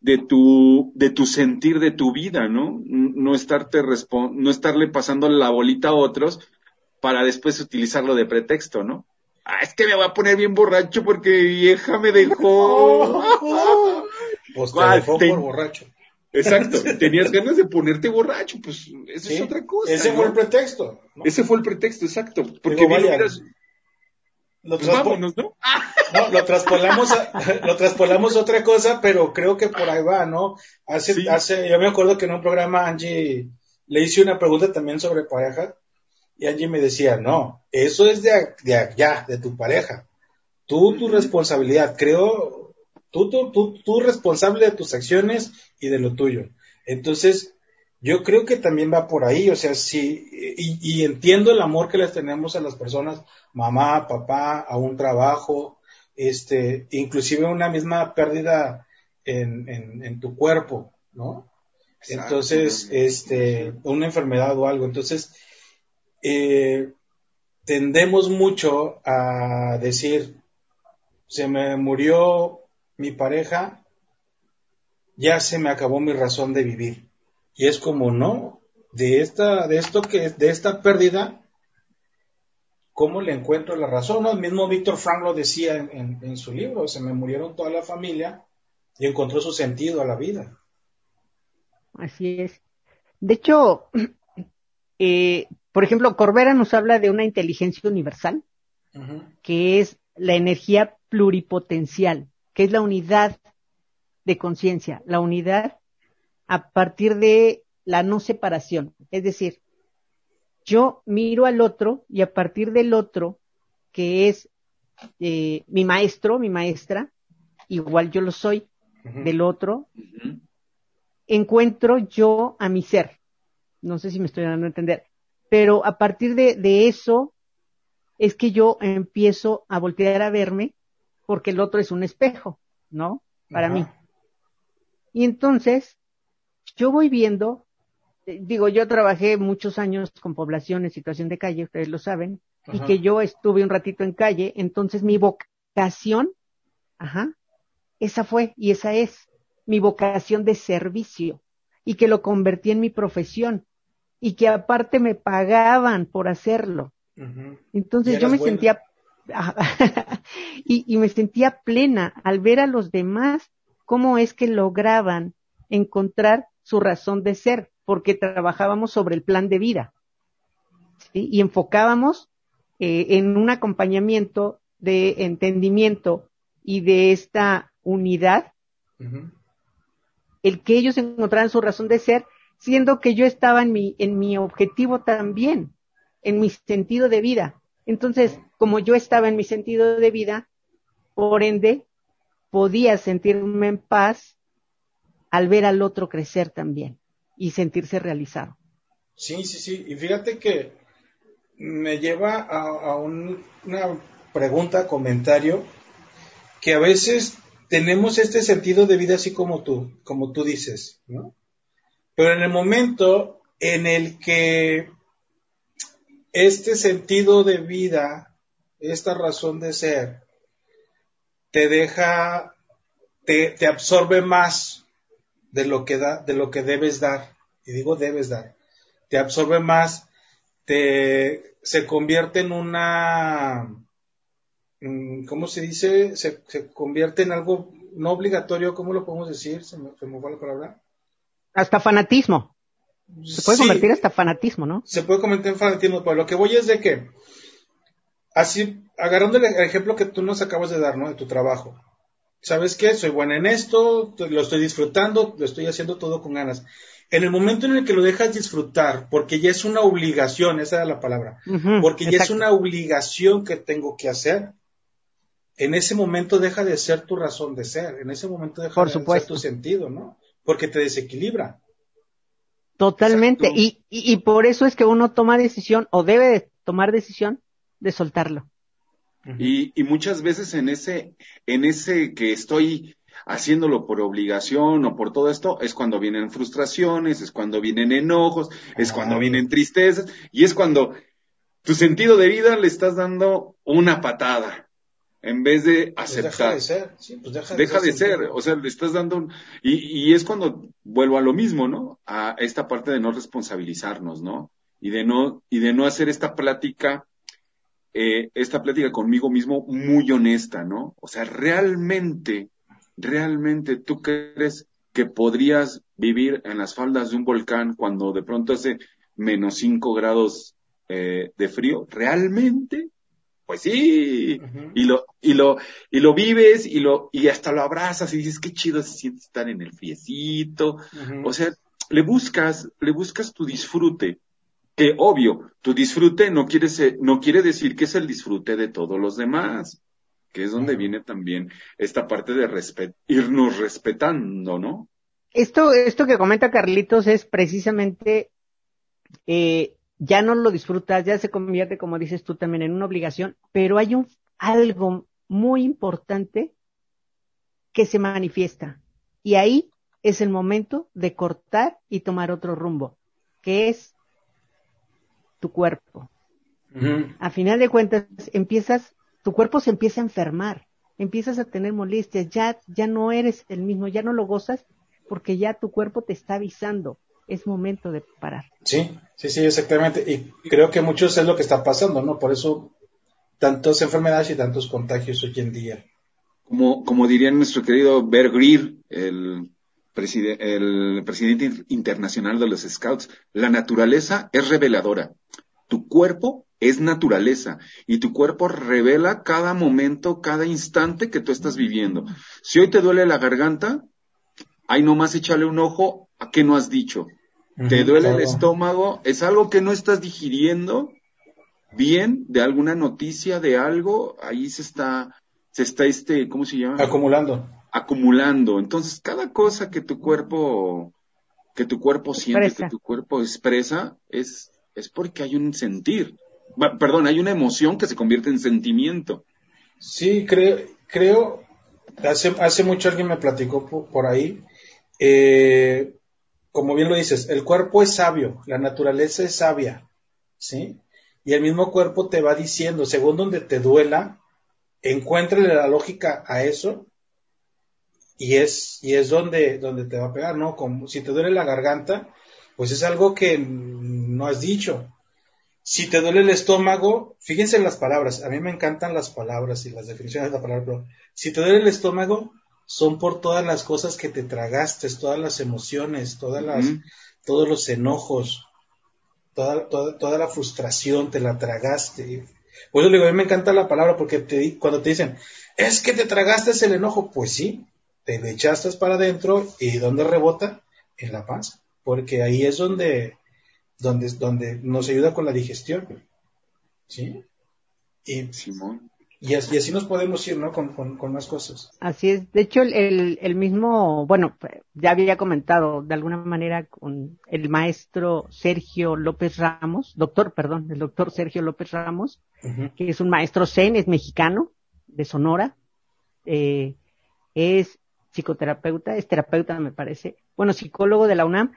[SPEAKER 6] de tu, de tu sentir de tu vida, ¿no? No estarte no estarle pasando la bolita a otros para después utilizarlo de pretexto, ¿no? Ah, es que me voy a poner bien borracho porque vieja me dejó. *laughs*
[SPEAKER 4] pues te dejó por borracho.
[SPEAKER 6] Exacto, tenías ganas de ponerte borracho, pues eso
[SPEAKER 4] Sí,
[SPEAKER 6] es otra cosa.
[SPEAKER 4] Ese
[SPEAKER 6] ¿no?
[SPEAKER 4] fue el pretexto. ¿no?
[SPEAKER 6] Ese fue el pretexto, exacto. Porque
[SPEAKER 4] Digo, vaya,
[SPEAKER 6] hubieras-
[SPEAKER 4] Lo,
[SPEAKER 6] pues vámonos, ¿no? *laughs*
[SPEAKER 4] no, lo traspolamos a, *laughs* lo traspolamos a otra cosa, pero creo que por ahí va, ¿no? Hace,
[SPEAKER 6] Sí.
[SPEAKER 4] hace, yo me acuerdo que en un programa Angie le hice una pregunta también sobre pareja y Angie me decía, no, eso es de, de allá, de tu pareja. Tú, tu responsabilidad, creo, tú, tú, tú, tú responsable de tus acciones y de lo tuyo. Entonces, yo creo que también va por ahí, o sea, sí, y, y entiendo el amor que les tenemos a las personas, mamá, papá, a un trabajo, este, inclusive una misma pérdida en, en, en tu cuerpo, ¿no? Entonces, este, una enfermedad o algo. Entonces, eh, tendemos mucho a decir, se me murió mi pareja, ya se me acabó mi razón de vivir. Y es como, no, de esta, de esto que, de esta pérdida, ¿cómo le encuentro la razón? El mismo Víctor Frank lo decía en, en- en su libro, se me murieron toda la familia y encontró su sentido a la vida.
[SPEAKER 5] Así es. De hecho, *clears throat* eh, por ejemplo, Corbera nos habla de una inteligencia universal, que es la energía pluripotencial, que es la unidad de conciencia, la unidad a partir de la no separación. Es decir, yo miro al otro y a partir del otro, que es eh, mi maestro, mi maestra, igual yo lo soy, del otro, encuentro yo a mi ser. No sé si me estoy dando a entender. Pero a partir de, de eso es que yo empiezo a voltear a verme porque el otro es un espejo, ¿no? Para
[SPEAKER 4] Ajá.
[SPEAKER 5] mí. Y entonces yo voy viendo, eh, digo, yo trabajé muchos años con población en situación de calle, ustedes lo saben, y que yo estuve un ratito en calle, entonces mi vocación, ajá, esa fue y esa es mi vocación de servicio y que lo convertí en mi profesión y que aparte me pagaban por hacerlo. Entonces yo me
[SPEAKER 4] buena.
[SPEAKER 5] sentía *laughs* y, y me sentía plena al ver a los demás cómo es que lograban encontrar su razón de ser, porque trabajábamos sobre el plan de vida ¿sí? y enfocábamos eh, en un acompañamiento de entendimiento y de esta unidad, el que ellos encontraran su razón de ser, siendo que yo estaba en mi, en mi objetivo también, en mi sentido de vida. Entonces, como yo estaba en mi sentido de vida, por ende, podía sentirme en paz al ver al otro crecer también y sentirse realizado.
[SPEAKER 4] Sí, sí, sí. Y fíjate que me lleva a, a un- una pregunta, comentario, que a veces tenemos este sentido de vida así como tú, como tú dices, ¿no? Pero en el momento en el que este sentido de vida, esta razón de ser, te deja, te, te absorbe más de lo que da, de lo que debes dar. Y digo debes dar. Te absorbe más te, se convierte en una, mm, ¿cómo se dice? Se, se convierte en algo no obligatorio, ¿cómo lo podemos decir? Se me, se me fue la palabra.
[SPEAKER 5] Hasta fanatismo. Se puede
[SPEAKER 4] Sí,
[SPEAKER 5] convertir hasta fanatismo, ¿no?
[SPEAKER 4] se puede convertir en fanatismo, pero lo que voy es de que, así, agarrando el ejemplo que tú nos acabas de dar, ¿no? De tu trabajo. ¿Sabes qué? Soy buena en esto, lo estoy disfrutando, lo estoy haciendo todo con ganas. En el momento en el que lo dejas disfrutar, porque ya es una obligación, esa era la palabra, porque ya es una obligación que tengo que hacer, en ese momento deja de ser tu razón de ser, en ese momento deja
[SPEAKER 5] Por
[SPEAKER 4] de
[SPEAKER 5] supuesto.
[SPEAKER 4] ser tu sentido, ¿no? Porque te desequilibra.
[SPEAKER 5] Totalmente. Y, y, y por eso es que uno toma decisión o debe de tomar decisión de soltarlo.
[SPEAKER 6] Y, y muchas veces en ese, en ese que estoy haciéndolo por obligación o por todo esto, es cuando vienen frustraciones, es cuando vienen enojos, es cuando vienen tristezas, y es cuando tu sentido de vida le estás dando una patada, en vez de
[SPEAKER 4] Pues deja
[SPEAKER 6] aceptar.
[SPEAKER 4] de ser, sí, pues deja,
[SPEAKER 6] deja de ser, o sea, le estás dando un... Y, y es cuando vuelvo a lo mismo, ¿no? A esta parte de no responsabilizarnos, ¿no? Y de no, y de no hacer esta plática, eh, esta plática conmigo mismo muy honesta, ¿no? O sea, realmente, realmente tú crees que podrías vivir en las faldas de un volcán cuando de pronto hace menos cinco grados eh, de frío, ¿realmente? Pues sí, y lo, y lo, y lo vives y lo, y hasta lo abrazas y dices, qué chido se siente estar en el friecito. O sea, le buscas, le buscas tu disfrute. Que obvio, tu disfrute no quiere ser, no quiere decir que es el disfrute de todos los demás. Que es donde viene también esta parte de respet, irnos respetando, ¿no?
[SPEAKER 5] Esto, esto que comenta Carlitos es precisamente, eh, ya no lo disfrutas, ya se convierte, como dices tú también, en una obligación, pero hay un, algo muy importante que se manifiesta. Y ahí es el momento de cortar y tomar otro rumbo, que es tu cuerpo. A final de cuentas, empiezas, tu cuerpo se empieza a enfermar, empiezas a tener molestias, ya, ya no eres el mismo, ya no lo gozas, porque ya tu cuerpo te está avisando, es momento de parar.
[SPEAKER 4] Sí, sí, sí, exactamente. Y creo que muchos es lo que está pasando, ¿no? Por eso tantas enfermedades y tantos contagios hoy en día.
[SPEAKER 6] Como, como diría nuestro querido Bear Greer, el, preside- el presidente internacional de los Scouts, la naturaleza es reveladora. Tu cuerpo es naturaleza y tu cuerpo revela cada momento, cada instante que tú estás viviendo. Si hoy te duele la garganta, hay nomás échale un ojo a qué no has dicho. Te duele el estómago, es algo que no estás digiriendo bien de alguna noticia de algo, ahí se está, se está este, ¿cómo se llama?
[SPEAKER 4] Acumulando.
[SPEAKER 6] acumulando. Entonces, cada cosa que tu cuerpo, que tu cuerpo siente, que tu cuerpo expresa, es, es porque hay un sentir. Perdón, hay una emoción que se convierte en sentimiento.
[SPEAKER 4] Sí, creo, creo, hace, hace mucho alguien me platicó por, por ahí, eh, como bien lo dices, el cuerpo es sabio, la naturaleza es sabia, ¿sí? Y el mismo cuerpo te va diciendo, según donde te duela, encuéntrale la lógica a eso y es, y es donde, donde te va a pegar, ¿no? Como si te duele la garganta, pues es algo que no has dicho. Si te duele el estómago, fíjense en las palabras. A mí me encantan las palabras y las definiciones de la palabra, pero si te duele el estómago, son por todas las cosas que te tragaste, todas las emociones, todas las, todos los enojos, toda, toda, toda la frustración, te la tragaste. Por eso le digo, a mí me encanta la palabra porque te, di- cuando te dicen, es que te tragaste el enojo, pues sí, te le echaste para adentro y ¿dónde rebota? En la paz, porque ahí es donde, donde, donde nos ayuda con la digestión. ¿Sí? Y,
[SPEAKER 6] Simón.
[SPEAKER 4] Y, así, y así nos podemos ir, ¿no? Con, con, con más cosas.
[SPEAKER 5] Así es. De hecho, el, el, mismo, bueno, ya había comentado de alguna manera con el maestro Sergio López Ramos, doctor, perdón, el doctor Sergio López Ramos, que es un maestro zen, es mexicano, de Sonora, eh, es psicoterapeuta, es terapeuta me parece, bueno, psicólogo de la UNAM,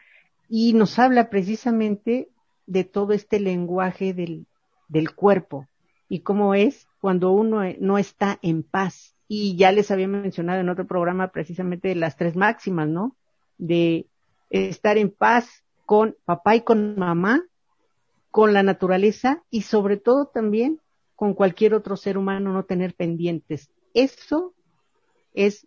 [SPEAKER 5] y nos habla precisamente de todo este lenguaje del, del cuerpo y cómo es cuando uno eh, no está en paz. Y ya les había mencionado en otro programa precisamente las tres máximas, ¿no? De estar en paz con papá y con mamá, con la naturaleza y sobre todo también con cualquier otro ser humano, no tener pendientes. Eso es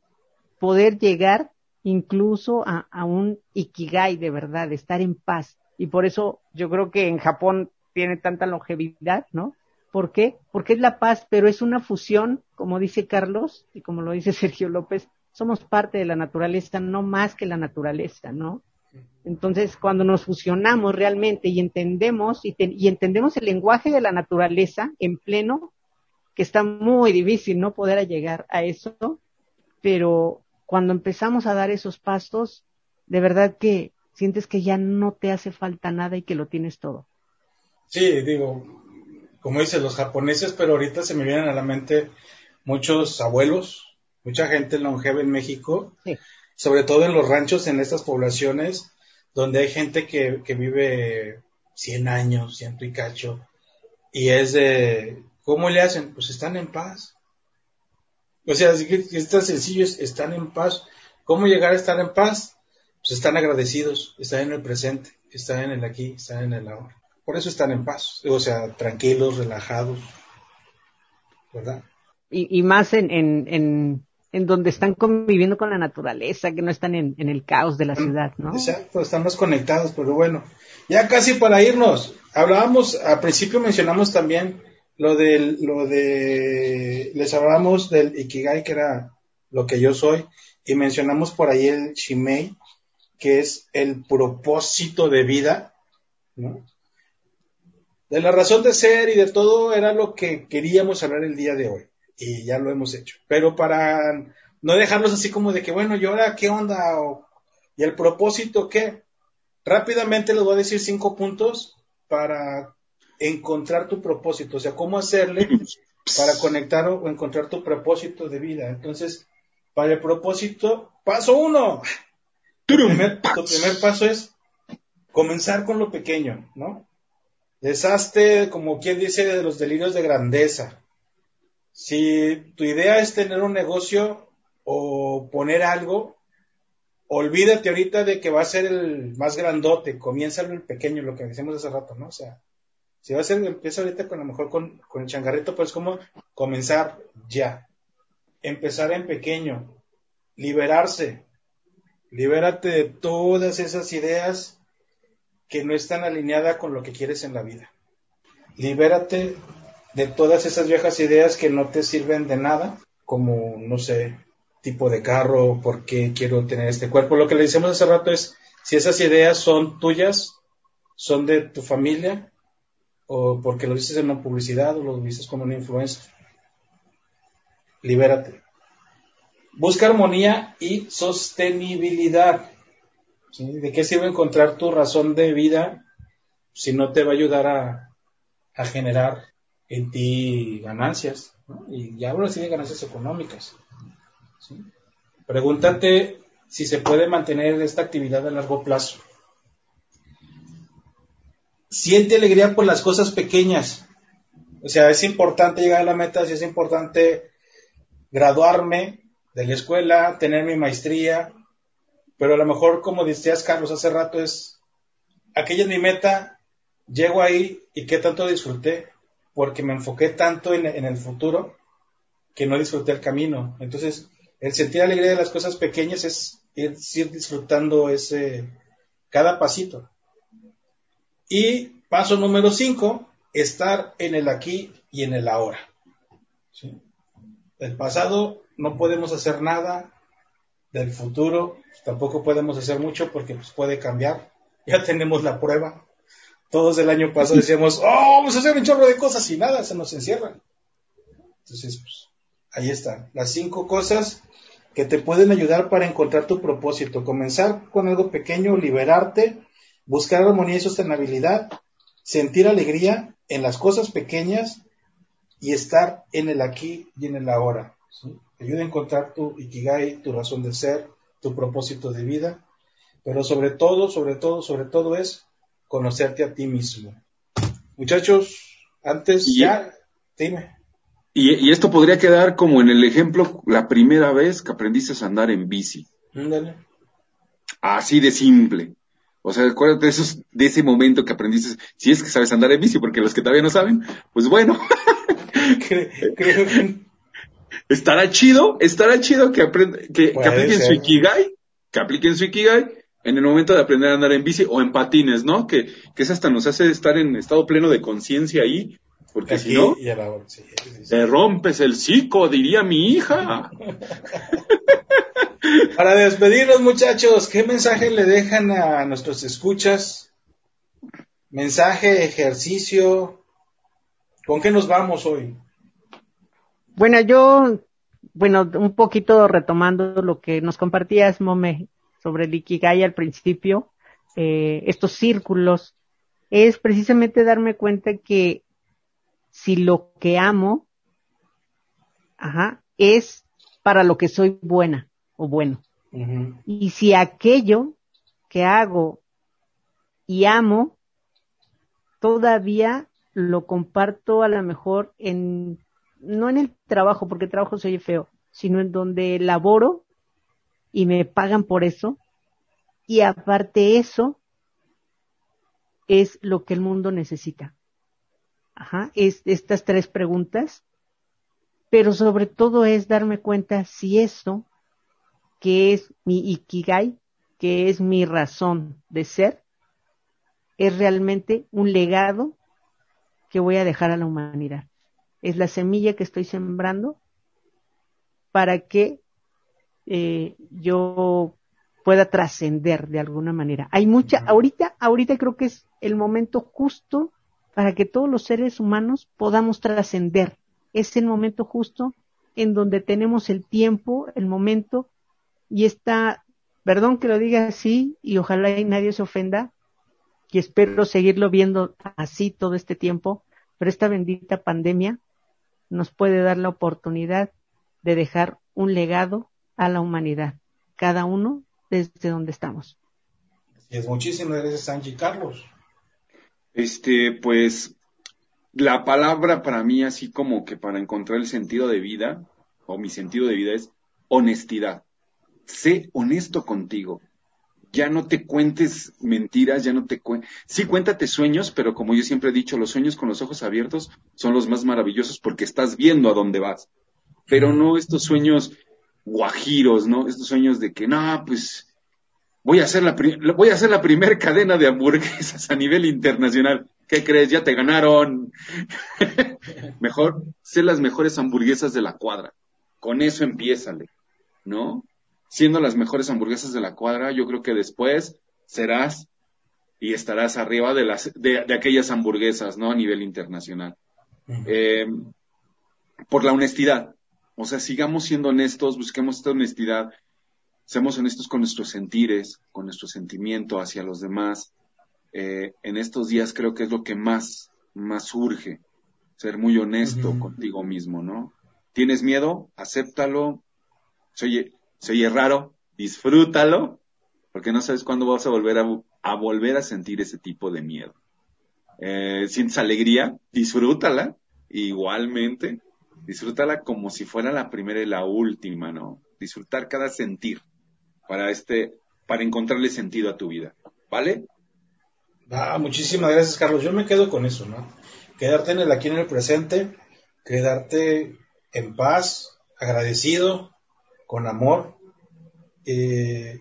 [SPEAKER 5] poder llegar incluso a, a un ikigai de verdad, estar en paz. Y por eso yo creo que en Japón tiene tanta longevidad, ¿no? ¿Por qué? Porque es la paz, pero es una fusión, como dice Carlos y como lo dice *laughs* Sergio López, somos parte de la naturaleza, no más que la naturaleza, ¿no? Entonces, cuando nos fusionamos realmente y entendemos y, entendemos el lenguaje de la naturaleza en pleno, que está muy difícil no poder llegar a eso, pero cuando empezamos a dar esos pasos, de verdad que sientes que ya no te hace falta nada y que lo tienes todo.
[SPEAKER 4] Sí, digo, como dicen los japoneses, pero ahorita se me vienen a la mente muchos abuelos, mucha gente longeva en México, sobre todo en los ranchos, en estas poblaciones, donde hay gente que, que vive 100 años, ciento y cacho, y es de, ¿cómo le hacen? Pues están en paz. O sea, es, es tan sencillo, están en paz. ¿Cómo llegar a estar en paz? Pues están agradecidos, están en el presente, están en el aquí, están en el ahora. Por eso están en paz, o sea, tranquilos, relajados, ¿verdad?
[SPEAKER 5] Y, y más en, en, en, en, donde están conviviendo con la naturaleza, que no están en, en el caos de la ciudad, ¿no?
[SPEAKER 4] Exacto, están más conectados, pero bueno, ya casi para irnos, hablábamos, al principio mencionamos también lo del, lo de, les hablamos del Ikigai, que era lo que yo soy, y mencionamos por ahí el Shimei, que es el propósito de vida, ¿no? De la razón de ser y de todo era lo que queríamos hablar el día de hoy, y ya lo hemos hecho. Pero para no dejarlos así como de que, bueno, ¿y ahora qué onda? ¿Y el propósito qué? Rápidamente les voy a decir cinco puntos para encontrar tu propósito, o sea, cómo hacerle para conectar o encontrar tu propósito de vida. Entonces, para el propósito, paso uno. Tu primer, paso es comenzar con lo pequeño, ¿no? Deshazte, como quien dice, de los delirios de grandeza. Si tu idea es tener un negocio o poner algo, olvídate ahorita de que va a ser el más grandote, comienza en el pequeño, lo que decimos hace rato, ¿no? O sea, si va a ser, empieza ahorita con lo mejor con, con el changarrito, pues como comenzar ya. Empezar en pequeño. Liberarse. Libérate de todas esas ideas que no están alineadas con lo que quieres en la vida. Libérate de todas esas viejas ideas que no te sirven de nada, como, no sé, tipo de carro, por qué quiero tener este cuerpo. Lo que le decimos hace rato es, si esas ideas son tuyas, son de tu familia, o porque lo dices en una publicidad o lo dices como una influencia. Libérate. Busca armonía y sostenibilidad. ¿De qué sirve encontrar tu razón de vida si no te va a ayudar a, generar en ti ganancias? Y ya hablo así de ganancias económicas. Pregúntate si se puede mantener esta actividad a largo plazo. Siente alegría por las cosas pequeñas. O sea, es importante llegar a la meta, si es importante graduarme de la escuela, tener mi maestría, pero a lo mejor, como decías Carlos hace rato, es, aquella es mi meta, llego ahí y qué tanto disfruté, porque me enfoqué tanto en, el futuro que no disfruté el camino. Entonces, el sentir alegría de las cosas pequeñas es ir, disfrutando ese, cada pasito. Y paso número cinco, estar en el aquí y en el ahora. Del pasado no podemos hacer nada, del futuro tampoco podemos hacer mucho porque pues, puede cambiar. Ya tenemos la prueba. Todos el año pasado decíamos, oh, vamos a hacer un chorro de cosas y nada, se nos encierran. Entonces, pues, ahí están. Las cinco cosas que te pueden ayudar para encontrar tu propósito. Comenzar con algo pequeño, liberarte, buscar armonía y sostenibilidad, sentir alegría en las cosas pequeñas y estar en el aquí y en el ahora. Ayuda a encontrar tu ikigai, tu razón de ser, tu propósito de vida, pero sobre todo, sobre todo, sobre todo es conocerte a ti mismo. Muchachos, antes ya, dime.
[SPEAKER 6] Y, esto podría quedar como en el ejemplo, la primera vez que aprendiste a andar en bici. Así de simple. O sea, acuérdate de, esos, de ese momento que aprendiste, si es que sabes andar en bici, porque los que todavía no saben, pues bueno. *laughs*
[SPEAKER 4] Cre- creo que
[SPEAKER 6] estará chido, estará chido que, aprend- que, apliquen
[SPEAKER 4] ser.
[SPEAKER 6] su Ikigai, que apliquen su Ikigai en el momento de aprender a andar en bici o en patines, ¿no? Que, que eso hasta nos hace estar en estado pleno de conciencia ahí, porque
[SPEAKER 4] aquí
[SPEAKER 6] si no,
[SPEAKER 4] y a la hora, sí, sí, sí.
[SPEAKER 6] te rompes el psico, diría mi hija. *laughs*
[SPEAKER 4] Para despedirnos, muchachos, ¿qué mensaje le dejan a nuestros escuchas? Mensaje, ejercicio. ¿Con qué nos vamos hoy?
[SPEAKER 5] Bueno, yo, bueno, un poquito retomando lo que nos compartías, Mome, sobre el Ikigai al principio, eh, estos círculos, es precisamente darme cuenta que si lo que amo, ajá, es para lo que soy buena o bueno. Y si aquello que hago y amo, todavía lo comparto a lo mejor en, no en el trabajo, porque el trabajo se oye feo, sino en donde laboro y me pagan por eso. Y aparte eso es lo que el mundo necesita. Ajá, es estas tres preguntas. Pero sobre todo es darme cuenta si eso que es mi ikigai, que es mi razón de ser, es realmente un legado que voy a dejar a la humanidad. Es la semilla que estoy sembrando para que eh, yo pueda trascender de alguna manera. Hay mucha, ahorita, ahorita creo que es el momento justo para que todos los seres humanos podamos trascender. Es el momento justo en donde tenemos el tiempo, el momento y está, perdón que lo diga así y ojalá y nadie se ofenda, y espero seguirlo viendo así todo este tiempo, pero esta bendita pandemia nos puede dar la oportunidad de dejar un legado a la humanidad, cada uno desde donde estamos.
[SPEAKER 4] Así es, muchísimas gracias, Angie Carlos.
[SPEAKER 6] Este, pues, la palabra para mí, así como que para encontrar el sentido de vida, o mi sentido de vida es honestidad. Sé honesto contigo. Ya no te cuentes mentiras, ya no te cuentes. Sí, cuéntate sueños, pero como yo siempre he dicho, los sueños con los ojos abiertos son los más maravillosos porque estás viendo a dónde vas. Pero no estos sueños guajiros, ¿no? Estos sueños de que, no, pues, voy a hacer la, voy a hacer la primer cadena de hamburguesas a nivel internacional. ¿Qué crees? Ya te ganaron. *laughs* Mejor, sé las mejores hamburguesas de la cuadra. Con eso empiézale, ¿no? Siendo las mejores hamburguesas de la cuadra, yo creo que después serás y estarás arriba de las, de, de aquellas hamburguesas, ¿no? A nivel internacional. Eh, por la honestidad. O sea, sigamos siendo honestos, busquemos esta honestidad, seamos honestos con nuestros sentires, con nuestro sentimiento hacia los demás. Eh, en estos días creo que es lo que más, más urge, ser muy honesto contigo mismo, ¿no? ¿Tienes miedo? Acéptalo. Oye, se oye raro, disfrútalo, porque no sabes cuándo vas a volver a, volver a sentir ese tipo de miedo. Eh, sientes alegría, disfrútala, igualmente, disfrútala como si fuera la primera y la última, ¿no? Disfrutar cada sentir para este, para encontrarle sentido a tu vida, ¿vale?
[SPEAKER 4] Ah, muchísimas gracias, Carlos. Yo me quedo con eso, ¿no? Quedarte aquí en el presente, quedarte en paz, agradecido, con amor. Eh,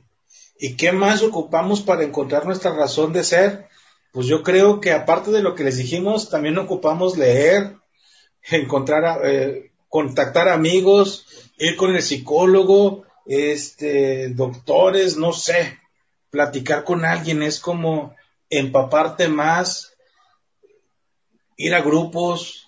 [SPEAKER 4] ¿Y qué más ocupamos para encontrar nuestra razón de ser? Pues yo creo que aparte de lo que les dijimos, también ocupamos leer, encontrar, eh, contactar amigos, ir con el psicólogo, este, doctores, no sé, platicar con alguien es como empaparte más, ir a grupos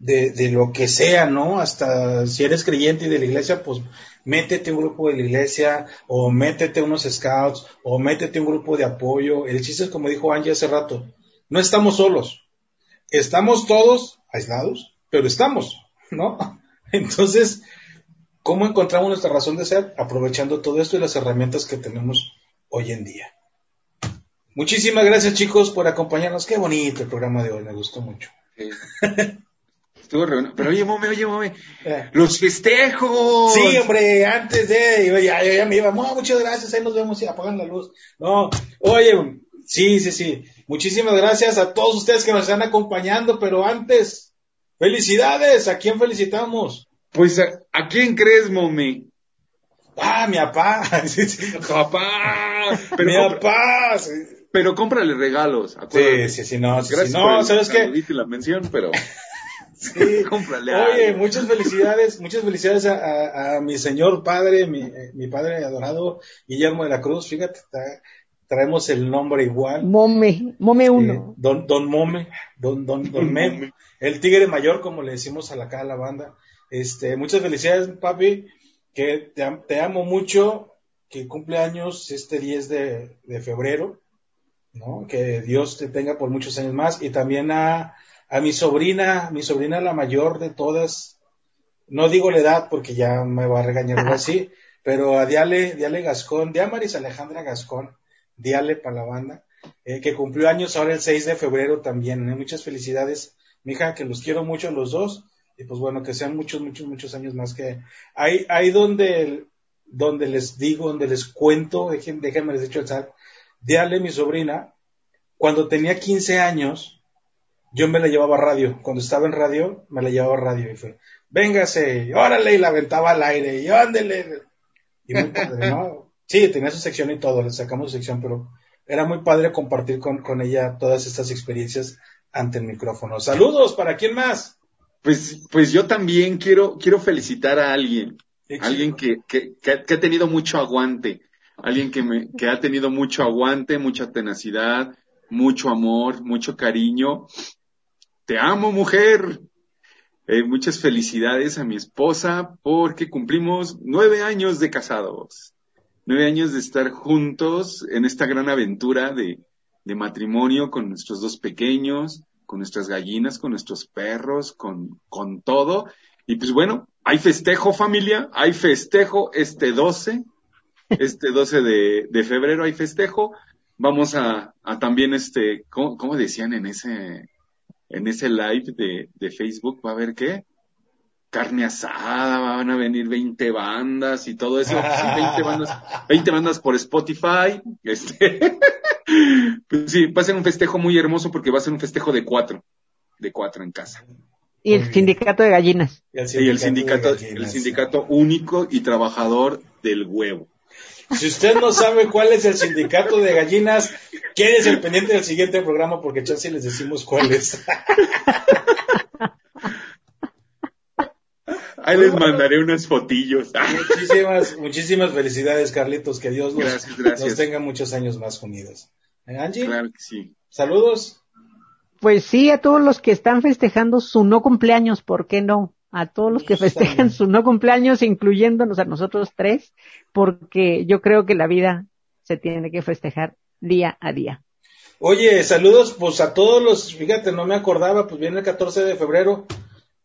[SPEAKER 4] de, de lo que sea, ¿no? Hasta si eres creyente y de la iglesia, pues métete un grupo de la iglesia, o métete unos scouts, o métete un grupo de apoyo. El chiste es como dijo Angie hace rato, no estamos solos, estamos todos aislados, pero estamos, ¿no? *laughs* Entonces, ¿cómo encontramos nuestra razón de ser? Aprovechando todo esto y las herramientas que tenemos hoy en día. Muchísimas gracias chicos por acompañarnos. Qué bonito el programa de hoy, me gustó mucho. *laughs*
[SPEAKER 6] Estuvo. Pero oye, mome, oye, mome.
[SPEAKER 4] Eh.
[SPEAKER 6] Los festejos.
[SPEAKER 4] Sí, hombre, antes de, yo ya, yo ya me iba, "Mo, muchas gracias, ahí nos vemos y apagan la luz. No, oye, sí, sí, sí, muchísimas gracias a todos ustedes que nos están acompañando, pero antes, felicidades, ¿a quién felicitamos?
[SPEAKER 6] Pues, ¿a, a quién crees, mome?
[SPEAKER 4] Ah, mi papá, *laughs* Sí, sí.
[SPEAKER 6] Papá. Pero,
[SPEAKER 4] mi
[SPEAKER 6] compra-
[SPEAKER 4] papá, sí,
[SPEAKER 6] pero cómprale regalos.
[SPEAKER 4] sí,
[SPEAKER 6] acuérdate.
[SPEAKER 4] sí, sí, no, sí, sí,
[SPEAKER 6] Gracias por
[SPEAKER 4] no,
[SPEAKER 6] el
[SPEAKER 4] ¿sabes qué?
[SPEAKER 6] la mención, pero *laughs*
[SPEAKER 4] Sí. *laughs*
[SPEAKER 6] cómprale
[SPEAKER 4] Oye,
[SPEAKER 6] algo.
[SPEAKER 4] muchas felicidades, muchas felicidades a, a- a mi señor padre, mi, eh, mi padre adorado, Guillermo de la Cruz, fíjate, tra- traemos el nombre igual.
[SPEAKER 5] Mome, Mome
[SPEAKER 4] Eh,
[SPEAKER 5] uno.
[SPEAKER 4] don, don Mome, Don, Don, Don *laughs* Mem, el tigre mayor, como le decimos a la, acá a la banda. Este, muchas felicidades, papi, que te amo mucho, que cumple años este 10 de, de febrero, ¿no? Que Dios te tenga por muchos años más. Y también a, a mi sobrina, mi sobrina la mayor de todas, no digo la edad porque ya me va a regañar algo así, *laughs* pero a Diale, Diale Gascón, Diamaris Alejandra Gascón, Diale para la banda, eh, que cumplió años ahora el 6 de febrero también. ¿eh? Muchas felicidades, mija, que los quiero mucho a los dos. Y pues bueno, que sean muchos, muchos, muchos años más que... Ahí, ahí donde, donde les digo, donde les cuento, déjenme, déjenme les echo el sal. Diale, mi sobrina, cuando tenía 15 años, yo me la llevaba a radio. Cuando estaba en radio, me la llevaba a radio y fue, véngase, órale, y la aventaba al aire, y ándele. Y muy padre, ¿no? *laughs* Sí, tenía su sección y todo, le sacamos su sección, pero era muy padre compartir con, con ella todas estas experiencias ante el micrófono. Saludos, ¿para quién más?
[SPEAKER 6] Pues, pues yo también quiero, quiero felicitar a alguien, alguien que, que, que, que ha tenido mucho aguante, alguien que me, que ha tenido mucho aguante, mucha tenacidad, mucho amor, mucho cariño. Te amo, mujer. Eh, muchas felicidades a mi esposa porque cumplimos nueve años de casados, nueve años de estar juntos en esta gran aventura de, matrimonio con nuestros dos pequeños, con nuestras gallinas, con nuestros perros, con, con todo. Y pues bueno, hay festejo familia, hay festejo este 12, este 12 de, de febrero hay festejo. Vamos a, también este, ¿cómo, cómo decían en ese, en ese live de, de Facebook? ¿Va a haber qué? Carne asada, van a venir 20 bandas y todo eso. Sí, 20 bandas, 20 bandas por Spotify. Este, *laughs* pues sí, va a ser un festejo muy hermoso porque va a ser un festejo de cuatro, de cuatro en casa.
[SPEAKER 5] Y el sindicato de gallinas.
[SPEAKER 4] Y el
[SPEAKER 6] sindicato, el sindicato único y trabajador del huevo.
[SPEAKER 4] Si usted no sabe cuál es el sindicato de gallinas, quédese el pendiente del siguiente programa porque chance les decimos cuál es.
[SPEAKER 6] Ahí les mandaré unos fotillos.
[SPEAKER 4] muchísimas, muchísimas felicidades, Carlitos. Que Dios
[SPEAKER 6] Gracias, gracias.
[SPEAKER 4] nos tenga muchos años más unidos. ¿Eh, Angie,
[SPEAKER 6] Claro que sí.
[SPEAKER 4] saludos.
[SPEAKER 5] Pues sí, a todos los que están festejando su no cumpleaños, ¿por qué no? A todos los que festejan su no cumpleaños, incluyéndonos a nosotros tres, porque yo creo que la vida se tiene que festejar día a día.
[SPEAKER 4] Oye, saludos pues a todos los, fíjate, no me acordaba, pues viene el 14 de febrero.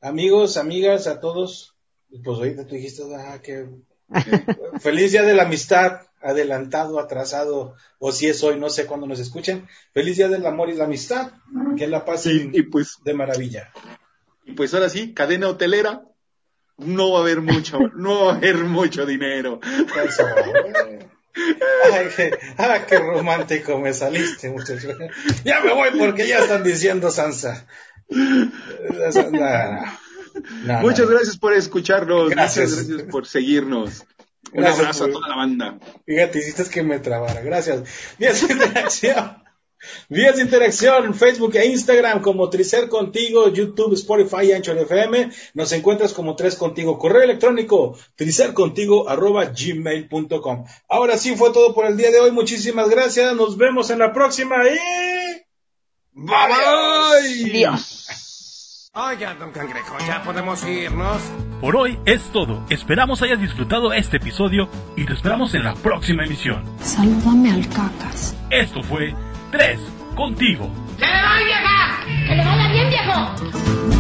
[SPEAKER 4] Amigos, amigas, a todos. Y Pues ahorita tú dijiste, ah, que *laughs* feliz día de la amistad, adelantado, atrasado, o si es hoy, no sé cuándo nos escuchen. Feliz día del amor y la amistad, que la pasen
[SPEAKER 6] y pues,
[SPEAKER 4] de maravilla.
[SPEAKER 6] Y pues ahora sí, cadena hotelera, no va a haber mucho, *laughs* no va a haber mucho dinero.
[SPEAKER 4] Eh. Ay, qué, ah, qué romántico me saliste, muchacho. Ya me voy porque ya están diciendo Sansa.
[SPEAKER 6] Muchas gracias por escucharnos,
[SPEAKER 4] Gracias.
[SPEAKER 6] muchas gracias por seguirnos. Un
[SPEAKER 4] Gracias
[SPEAKER 6] abrazo
[SPEAKER 4] por-
[SPEAKER 6] a toda la banda.
[SPEAKER 4] Fíjate, hiciste que me trabara. Gracias. De interacción. Vías de interacción, Facebook e Instagram como Tricer Contigo, YouTube, Spotify, Anchor FM. Nos encuentras como Tres Contigo. Correo electrónico, tricercontigo arroba gmail.com. Ahora sí fue todo por el día de hoy. Muchísimas gracias. Nos vemos en la próxima y...
[SPEAKER 6] Bye bye.
[SPEAKER 5] Dios.
[SPEAKER 3] Oiga, don Cangrejo, ya podemos irnos.
[SPEAKER 1] Por hoy es todo. Esperamos hayas disfrutado este episodio y te esperamos en la próxima emisión.
[SPEAKER 2] Salúdame al cacas.
[SPEAKER 1] Esto fue 3 contigo.
[SPEAKER 2] ¡Que le vaya bien, viejo!